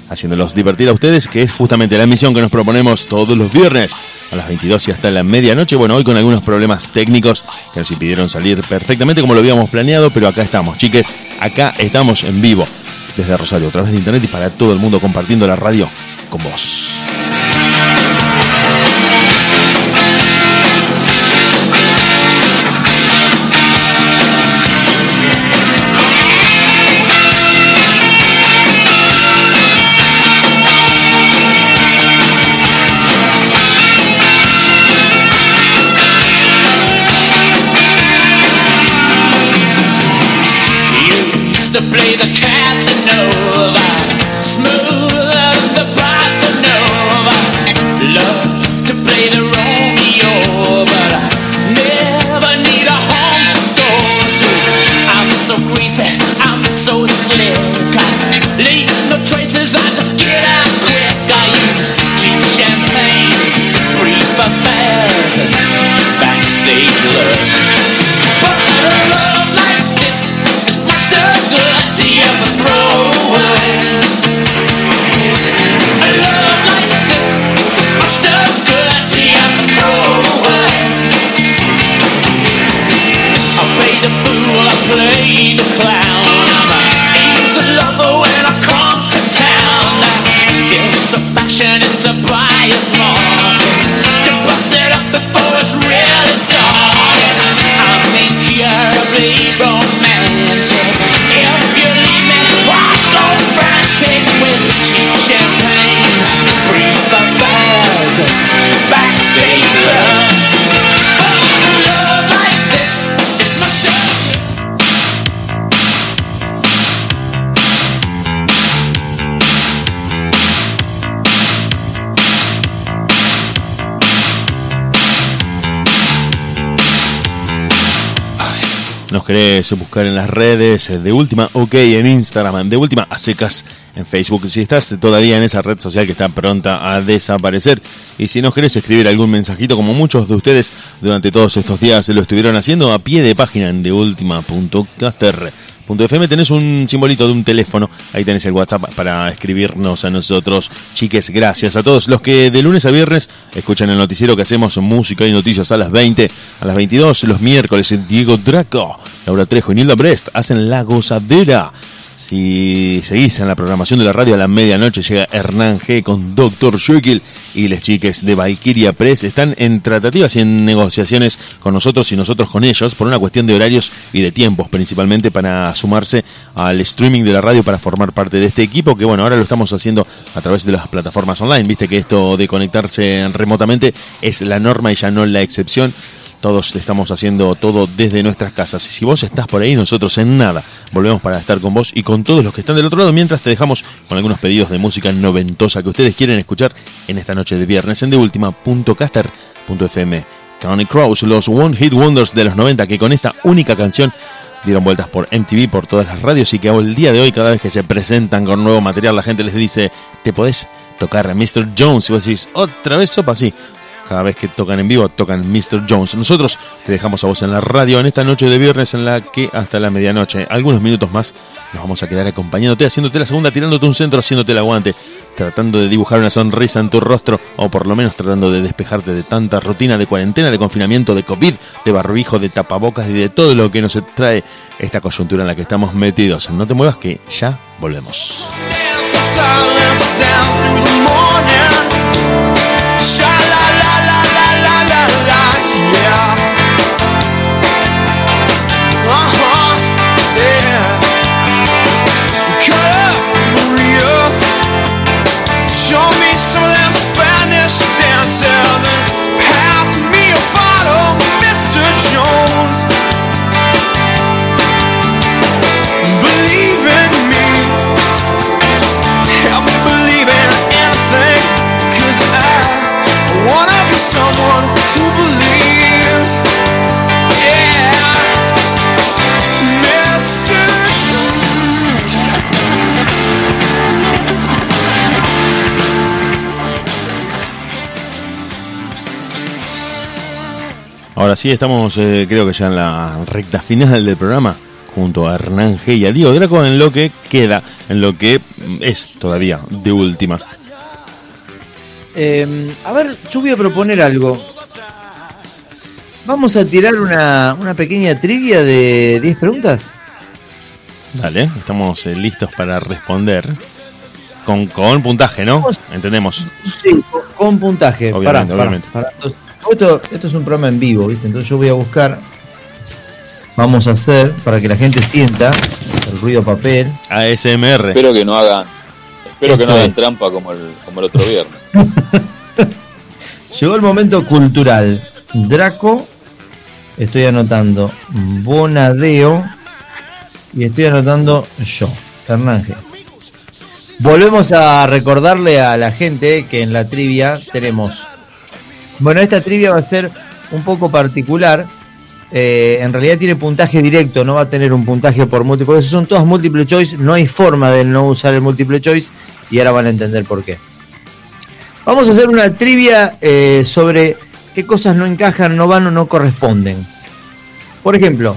haciéndolos divertir a ustedes, que es justamente la misión que nos proponemos todos los viernes a las 22 y hasta la medianoche. Bueno, hoy con algunos problemas técnicos que nos impidieron salir perfectamente como lo habíamos planeado, pero acá estamos, chiques, acá estamos en vivo desde Rosario, a través de internet y para todo el mundo compartiendo la radio con vos. Querés buscar en las redes de última OK en Instagram, de última a secas en Facebook. Si estás todavía en esa red social que está pronta a desaparecer. Y si nos querés escribir algún mensajito, como muchos de ustedes durante todos estos días se lo estuvieron haciendo a pie de página en deultima.caster.fm tenés un simbolito de un teléfono, ahí tenés el WhatsApp para escribirnos a nosotros. Chiques, gracias a todos los que de lunes a viernes escuchan el noticiero que hacemos música y noticias a las 20, a las 22, los miércoles Diego Draco, Laura Trejo y Nilda Brest hacen la gozadera. Si seguís en la programación de la radio a la medianoche llega Hernán G con Dr. Jekyll y las chiques de Valkyria Press están en tratativas y en negociaciones con nosotros y nosotros con ellos por una cuestión de horarios y de tiempos principalmente para sumarse al streaming de la radio para formar parte de este equipo que bueno ahora lo estamos haciendo a través de las plataformas online viste que esto de conectarse remotamente es la norma y ya no la excepción Todos estamos haciendo todo desde nuestras casas. Y si vos estás por ahí, nosotros en nada volvemos para estar con vos y con todos los que están del otro lado, mientras te dejamos con algunos pedidos de música noventosa que ustedes quieren escuchar en esta noche de viernes en deultima.caster.fm. County Crows, los One Hit Wonders de los 90 que con esta única canción dieron vueltas por MTV, por todas las radios y que el día de hoy cada vez que se presentan con nuevo material la gente les dice, te podés tocar a Mr. Jones y vos decís, otra vez sopa, sí. Cada vez que tocan en vivo, tocan Mr. Jones. Nosotros te dejamos a vos en la radio en esta noche de viernes en la que hasta la medianoche, algunos minutos más, nos vamos a quedar acompañándote, haciéndote la segunda, tirándote un centro, haciéndote el aguante, tratando de dibujar una sonrisa en tu rostro o por lo menos tratando de despejarte de tanta rutina de cuarentena, de confinamiento, de COVID, de barbijo, de tapabocas y de todo lo que nos trae esta coyuntura en la que estamos metidos. No te muevas que ya volvemos. silence Ahora sí, estamos eh, creo que ya en la recta final del programa junto a Hernán G y a Diego Draco en lo que queda, en lo que es todavía de última. Eh, a ver, yo voy a proponer algo. Vamos a tirar una, una pequeña trivia de 10 preguntas. Dale, estamos eh, listos para responder. Con, con puntaje, ¿no? Entendemos. Sí, con, con puntaje. Obviamente, pará, obviamente. Esto, esto es un programa en vivo, ¿viste? Entonces yo voy a buscar. Vamos a hacer para que la gente sienta el ruido papel. ASMR. Espero que no hagan, espero que no hagan es. trampa como el, como el otro viernes. Llegó el momento cultural. Draco, estoy anotando Bonadeo y estoy anotando yo, Hernán G. Volvemos a recordarle a la gente que en la trivia tenemos. Bueno, esta trivia va a ser un poco particular. Eh, en realidad tiene puntaje directo, no va a tener un puntaje por múltiple. Eso son todas múltiple choice, no hay forma de no usar el múltiple choice y ahora van a entender por qué. Vamos a hacer una trivia eh, sobre qué cosas no encajan, no van o no corresponden. Por ejemplo,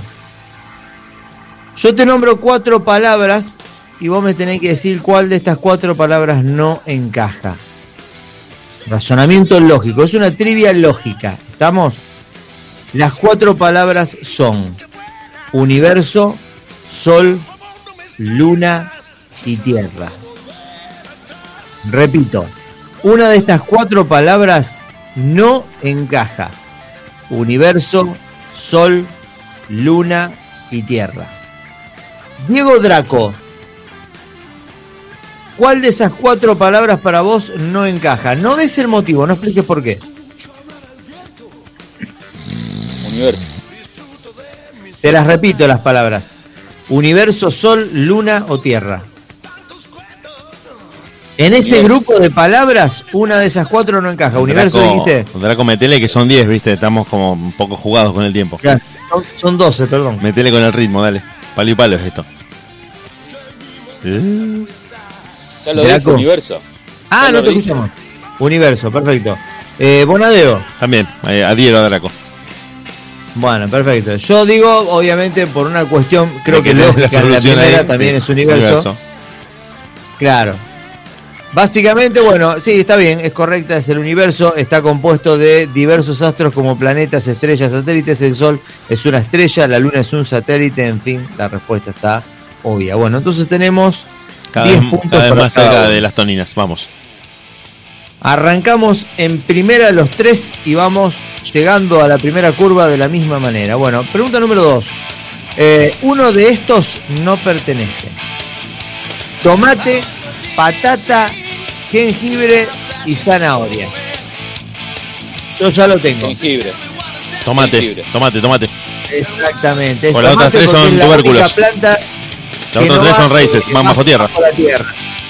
yo te nombro cuatro palabras y vos me tenés que decir cuál de estas cuatro palabras no encaja. Razonamiento lógico, es una trivia lógica. ¿Estamos? Las cuatro palabras son universo, sol, luna y tierra. Repito, una de estas cuatro palabras no encaja. Universo, sol, luna y tierra. Diego Draco, ¿cuál de esas cuatro palabras para vos no encaja? No des el motivo, no expliques por qué. Universo. Te las repito las palabras. Universo, sol, luna o tierra. En ese grupo de palabras, una de esas cuatro no encaja. Universo Draco, dijiste. Draco, metele que son 10, ¿viste? Estamos como un poco jugados con el tiempo. Claro, son, son 12, perdón. Metele con el ritmo, dale. Palo y palo es esto. Eh, Ya lo Draco. dijo Universo. Ah, Ya no te dije. escuchamos. Universo, perfecto. Eh, Bonadeo. También, eh, adhiero a Draco. Bueno, perfecto. Yo digo, obviamente, por una cuestión, creo que no es lógica, la, solución primera ahí, también sí, es universo. Claro. Básicamente, bueno, sí, está bien, es correcta, es el universo, está compuesto de diversos astros como planetas, estrellas, satélites, el Sol es una estrella, la Luna es un satélite, en fin, la respuesta está obvia. Bueno, entonces tenemos Cada 10 vez, puntos cada vez para más cada cerca uno. de las toninas, vamos. Arrancamos en primera los tres y vamos llegando a la primera curva de la misma manera. Bueno, pregunta número dos. Eh, uno de estos no pertenece. Tomate, patata, jengibre y zanahoria. Yo ya lo tengo. Jengibre. Tomate, jengibre. tomate, tomate. Exactamente. es Pues las otras tres son es la tubérculos. única planta Otras no tres son raíces, va bajo tierra. bajo la tierra.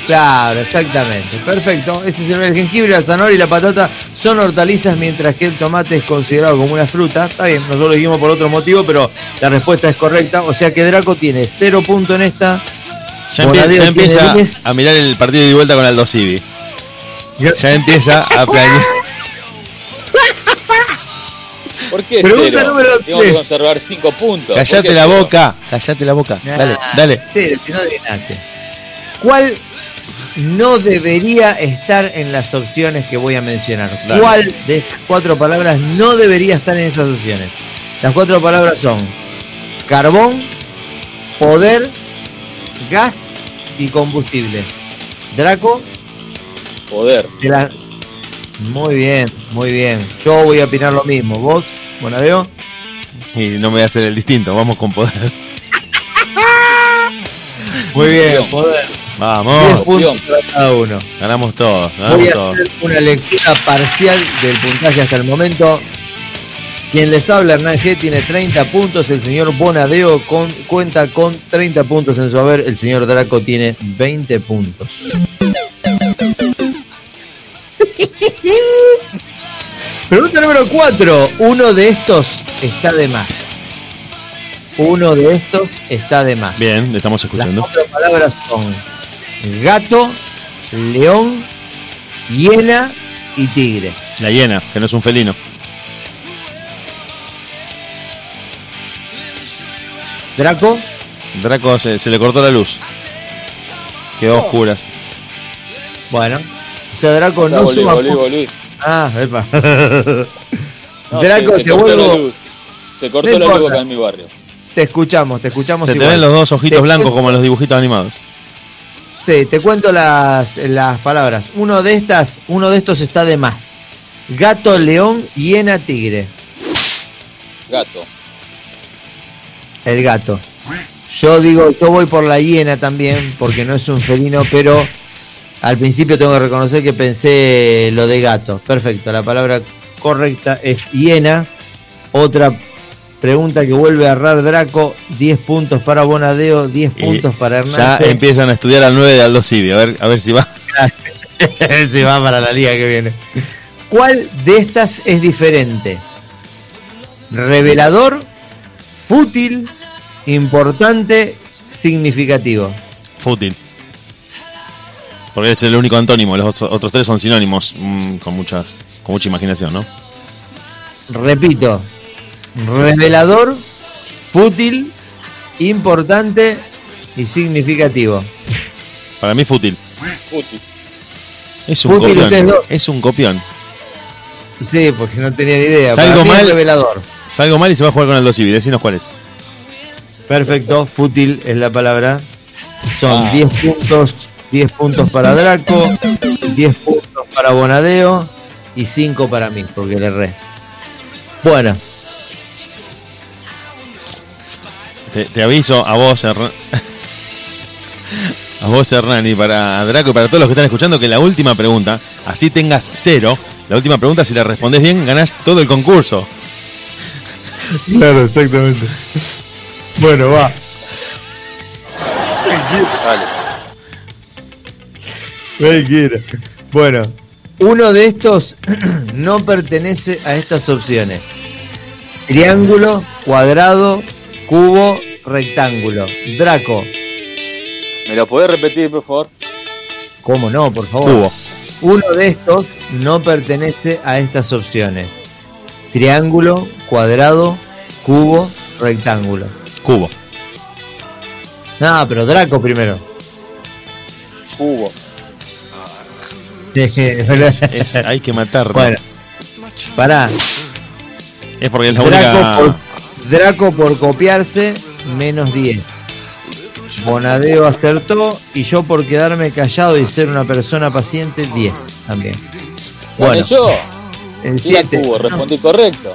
Claro, exactamente. Perfecto. Este es el, jengibre, la zanahoria y la patata son hortalizas, mientras que el tomate es considerado como una fruta. Está bien, nosotros lo dijimos por otro motivo, pero la respuesta es correcta. O sea que Draco tiene cero punto en esta. Ya, empie- ya empieza tiene 10. a mirar el partido de vuelta con Aldo Civi. Ya empieza a planear. ¿Por qué Pregunta cero? número Tengo que tres. conservar cinco puntos. ¿Por Callate la cero? boca, callate la boca. Dale, Ah, dale. Cero, si no adivinaste. ¿Cuál no debería estar en las opciones que voy a mencionar? Dale. ¿Cuál de estas cuatro palabras no debería estar en esas opciones? Las cuatro palabras son carbón, poder, gas y combustible. Draco, Poder. la- Muy bien, muy bien. Yo voy a opinar lo mismo. ¿Vos, Bonadeo? Y no me voy a hacer el distinto, vamos con poder. Muy bien, poder. 10 Vamos, puntos para cada uno. ganamos todos, Voy a todos. hacer una lectura parcial del puntaje hasta el momento. Quien les habla, Hernán G, tiene 30 puntos. El señor Bonadeo con- cuenta con 30 puntos en su haber. El señor Draco tiene 20 puntos. Pregunta número 4. Uno de estos está de más. Uno de estos está de más. Bien, le estamos Las escuchando. cuatro palabras son gato, león, hiena y tigre. La hiena, que no es un felino. Draco, Draco se, se le cortó la luz. Quedó a oscuras. bueno. O sea, Draco no volví, suma volví, pu- volví. Ah, epa. No, Draco, se, se te cortó la vuelvo. luz. Se cortó No la luz acá en mi barrio. Te escuchamos, te escuchamos. Se te ven los dos ojitos Te blancos cuento- como en los dibujitos animados. Sí, te cuento las, las palabras. Uno de estas, uno de estos está de más. Gato, león, hiena, tigre. Gato. El gato. Yo digo, yo voy por la hiena también, porque no es un felino, pero al principio tengo que reconocer que pensé lo de gato. Perfecto, la palabra correcta es hiena. Otra pregunta que vuelve a errar Draco, 10 puntos para Bonadeo, 10 Y puntos para Hernán. Ya empiezan a estudiar al 9 de Aldo Civi, a ver, a ver si va. A ver si va para la liga que viene. ¿Cuál de estas es diferente? Revelador, fútil, importante, significativo. Fútil. Porque es el único antónimo, los otros- tres son sinónimos mm, con muchas con mucha imaginación, ¿no? Repito, revelador, fútil, importante y significativo. Para mí fútil. Útil. Es un Fútil, copión. Es un copión. Sí, porque no tenía ni idea. Salgo Para mí es mal. revelador. Salgo mal y se va a jugar con Aldo Civi, decinos cuál es. Perfecto, fútil es la palabra. Son Ah. 10 puntos, 10 puntos para Draco, 10 puntos para Bonadeo y 5 para mí, porque le erré. Bueno, Te, te aviso a vos, Hernán. A vos, Hernán, y para Draco y para todos los que están escuchando, que la última pregunta, así tengas cero, la última pregunta, si la respondes bien, ganás todo el concurso. claro, exactamente. Bueno, va. Vale. Bueno, uno de estos no pertenece a estas opciones. Triángulo, cuadrado, cubo, rectángulo. Draco, ¿Me lo podés repetir, por favor? ¿cómo no, por favor? Cubo. Uno de estos no pertenece a estas opciones. Triángulo, cuadrado, cubo, rectángulo. Cubo. No, pero Draco primero. Cubo. Es- es- hay que matarlo. bueno, pará. Es porque es la Draco única. por, Draco por copiarse, menos 10. Bonadeo acertó y yo por quedarme callado y ser una persona paciente, 10 también. Bueno, yo. el Sí, a 7. cubo, respondí correcto.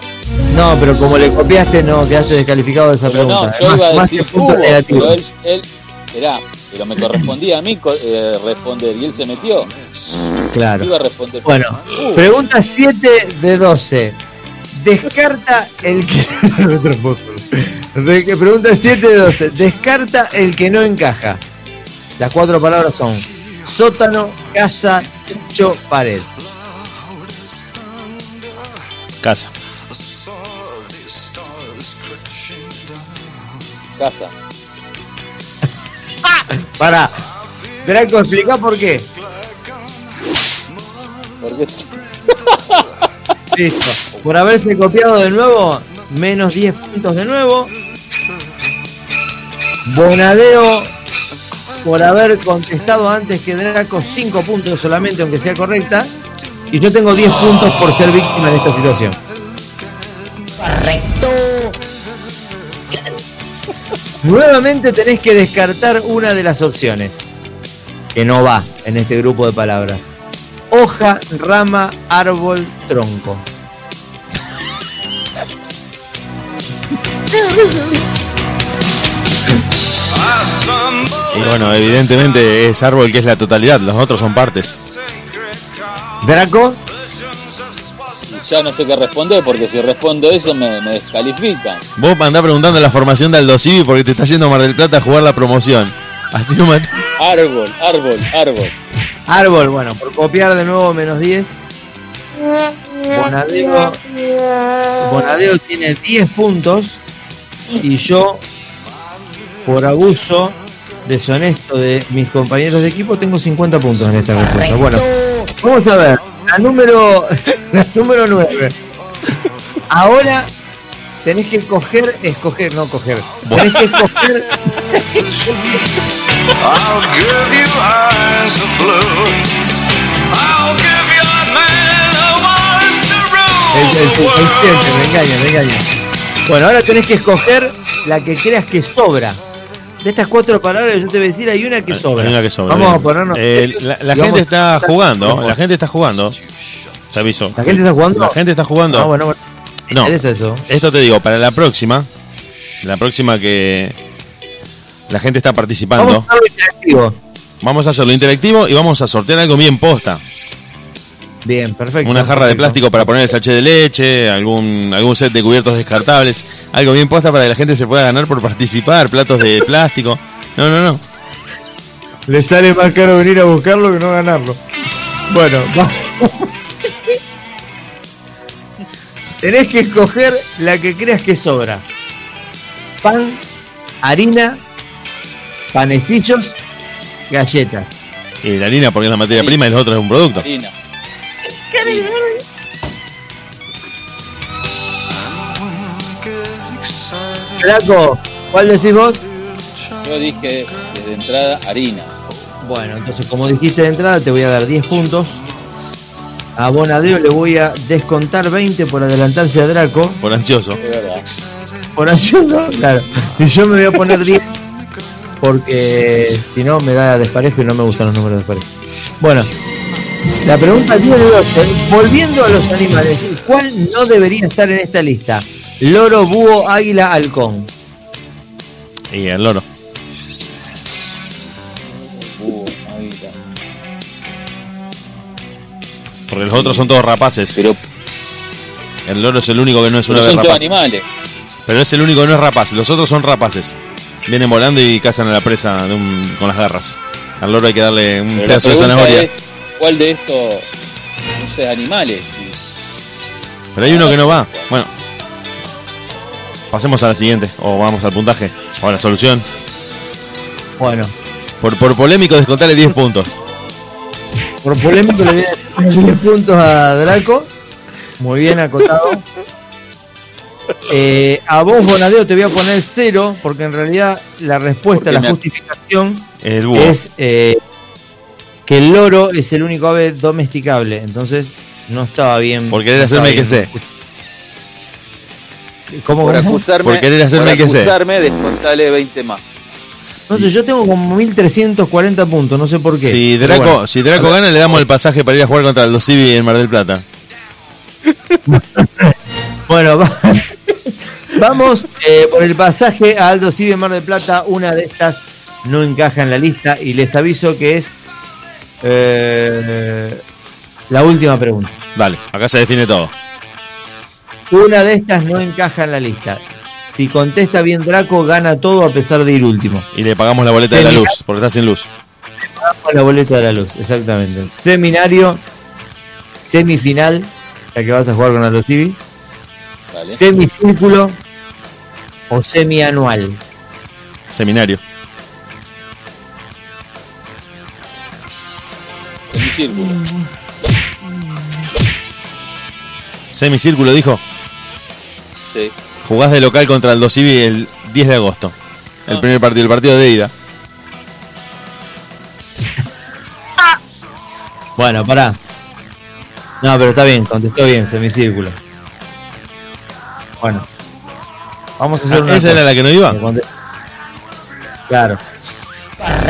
No, pero como le copiaste, no, quedaste descalificado de esa Pero no, pregunta. yo Más- iba a más decir que puntos cubo, negativos. pero él, él, pero me correspondía a mí eh, responder y él se metió. Claro. Iba a responder. Bueno, Cubo. pregunta 7 de 12. Descarta el que pregunta 7 de 12. Descarta el que no encaja. Las cuatro palabras son sótano, casa, techo, pared. Casa. Casa. Para. Draco, explica por qué. Porque Listo. Por haberse copiado de nuevo, menos 10 puntos de nuevo. Bonadeo, por haber contestado antes que Draco, 5 puntos solamente, aunque sea correcta. Y yo tengo 10 puntos por ser víctima de esta situación. Nuevamente tenés que descartar una de las opciones que no va en este grupo de palabras. Hoja, rama, árbol, tronco. Y bueno, evidentemente es árbol que es la totalidad, los otros son partes. Draco, ya no sé qué responder, porque si respondo eso me, me descalifican. Vos andás preguntando la formación de Aldo Civi porque te está yendo a Mar del Plata a jugar la promoción. Así no me... Árbol, árbol, árbol. árbol, bueno, por copiar de nuevo menos 10. Bonadeo, Bonadeo tiene 10 puntos y yo, por abuso deshonesto de mis compañeros de equipo, tengo 50 puntos en esta respuesta. Bueno, vamos a ver. La número, la número 9. Ahora tenés que coger, escoger, no coger. Tenés que escoger. I'll give you eyes of blue. I'll give you a man who wants to rule the subconsciente, me world. engaña, me engaña. Bueno, ahora tenés que escoger la que creas que sobra. De estas cuatro palabras yo te voy a decir, hay una que sobra. Hay una que sobra, Vamos a ponernos. Eh, la la vamos gente está jugando, la gente está jugando. Te aviso. ¿La gente está jugando? La gente está jugando. Ah, bueno, bueno. No. interesa eso. Esto te digo, para la próxima, la próxima que la gente está participando, Vamos a hacerlo interactivo. vamos a hacerlo interactivo y vamos a sortear algo bien posta. Bien, perfecto. Una jarra de plástico para poner el sachet de leche, algún, algún set de cubiertos descartables, algo bien posta para que la gente se pueda ganar por participar, platos de plástico. No, no, no. Le sale más caro venir a buscarlo que no ganarlo. Bueno, va. Tenés que escoger la que creas que sobra. Pan, harina, panecillos, galletas. Y la harina porque es la materia prima y los otros es un producto. Harina. Flaco, ¿cuál decís vos? Yo dije desde entrada harina. Bueno, entonces como dijiste de entrada te voy a dar 10 puntos. A Bonadeo le voy a descontar 20 por adelantarse a Draco. Por ansioso. Por ayuda, claro. Y yo me voy a poner 10 porque si no me da desparejo y no me gustan los números desparejos. Bueno, la pregunta 10 de 12. Volviendo a los animales, ¿cuál no debería estar en esta lista? Loro, búho, águila, halcón. Y el loro. Ahí está. Porque los otros son todos rapaces. Pero, El loro es el único que no es una todos rapaz. animales. Pero es el único que no es rapaz. Los otros son rapaces. Vienen volando y cazan a la presa de un- con las garras. Al loro hay que darle un Pero pedazo de zanahoria. es, ¿cuál de estos no sé, animales? Y- Pero hay uno que no va. Bueno. Pasemos a la siguiente. O vamos al puntaje. O a la solución. Bueno, Por, por polémico, descontarle 10 puntos. por polémico le voy a dar 10 puntos a Draco. Muy bien acotado. Eh, a vos, Bonadeo, te voy a poner 0 porque en realidad la respuesta, Porque la justificación El búho. es eh, que el loro es el único ave domesticable. Entonces no estaba bien. Por querer no hacerme que sé. ¿Cómo Por acusarme, Por querer hacerme por que sé. acusarme, descontale 20 más. No sé, yo tengo como 1340 puntos, no sé por qué. Si Draco, bueno. si Draco gana, le damos el pasaje para ir a jugar contra el Civi en Mar del Plata. Bueno, va- vamos eh, por el pasaje a Aldo Civi en Mar del Plata. Una de estas no encaja en la lista y les aviso que es eh, la última pregunta. Dale, acá se define todo. Una de estas no encaja en la lista. Si contesta bien Draco, gana todo a pesar de ir último. Y le pagamos la boleta de la luz, porque está sin luz. Pagamos la boleta de la luz, exactamente. Seminario, semifinal, la que vas a jugar con Aldo. Dale. Semicírculo o semianual. Seminario. Semicírculo. Semicírculo, dijo. Sí. Jugás de local contra el Civi el 10 de agosto. El Ah. primer partido, el partido de ida. Bueno, pará. No, pero está bien, contestó bien, semicírculo. Bueno. Vamos a hacer Ah, una ¿Esa era cosa. la que no iba? Claro.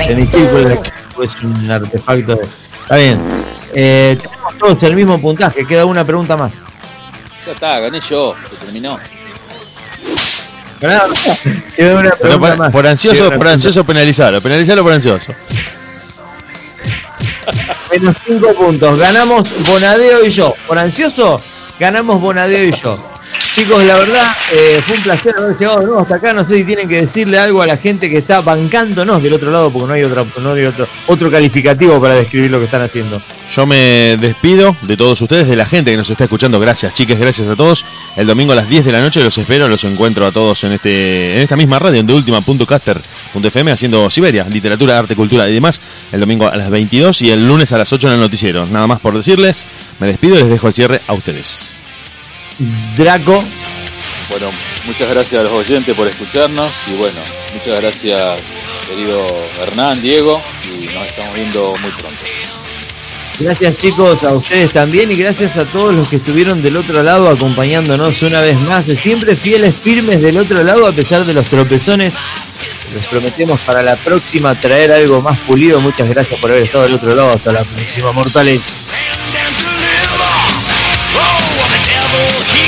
Semicírculo es un artefacto. Está bien. Eh, tenemos todos el mismo puntaje, queda una pregunta más. Ya está, gané yo. Se terminó. Ganado. Queda una pregunta por, más. por ansioso, por ansioso penalizarlo, penalizarlo por ansioso. Menos 5 puntos. Ganamos Bonadeo y yo. Por ansioso, ganamos Bonadeo y yo. Chicos, la verdad, eh, fue un placer haber llegado de nuevo hasta acá. No sé si tienen que decirle algo a la gente que está bancándonos del otro lado, porque no hay, otra, no hay otro, otro calificativo para describir lo que están haciendo. Yo me despido de todos ustedes, de la gente que nos está escuchando. Gracias, chiques, gracias a todos. El domingo a las 10 de la noche los espero, los encuentro a todos en este en esta misma radio, en deultima.caster.fm, haciendo Siberia, literatura, arte, cultura y demás. El domingo a las 22 y el lunes a las 8 en el noticiero. Nada más por decirles, me despido y les dejo el cierre a ustedes. Draco, Bueno, muchas gracias a los oyentes por escucharnos y bueno, muchas gracias querido Hernán, Diego y nos estamos viendo muy pronto. gracias chicos a ustedes también y gracias a todos los que estuvieron del otro lado acompañándonos una vez más, de siempre fieles, firmes del otro lado a pesar de los tropezones. Les prometemos para la próxima traer algo más pulido. Muchas gracias por haber estado del otro lado. Hasta la próxima, mortales. Oh, the devil, he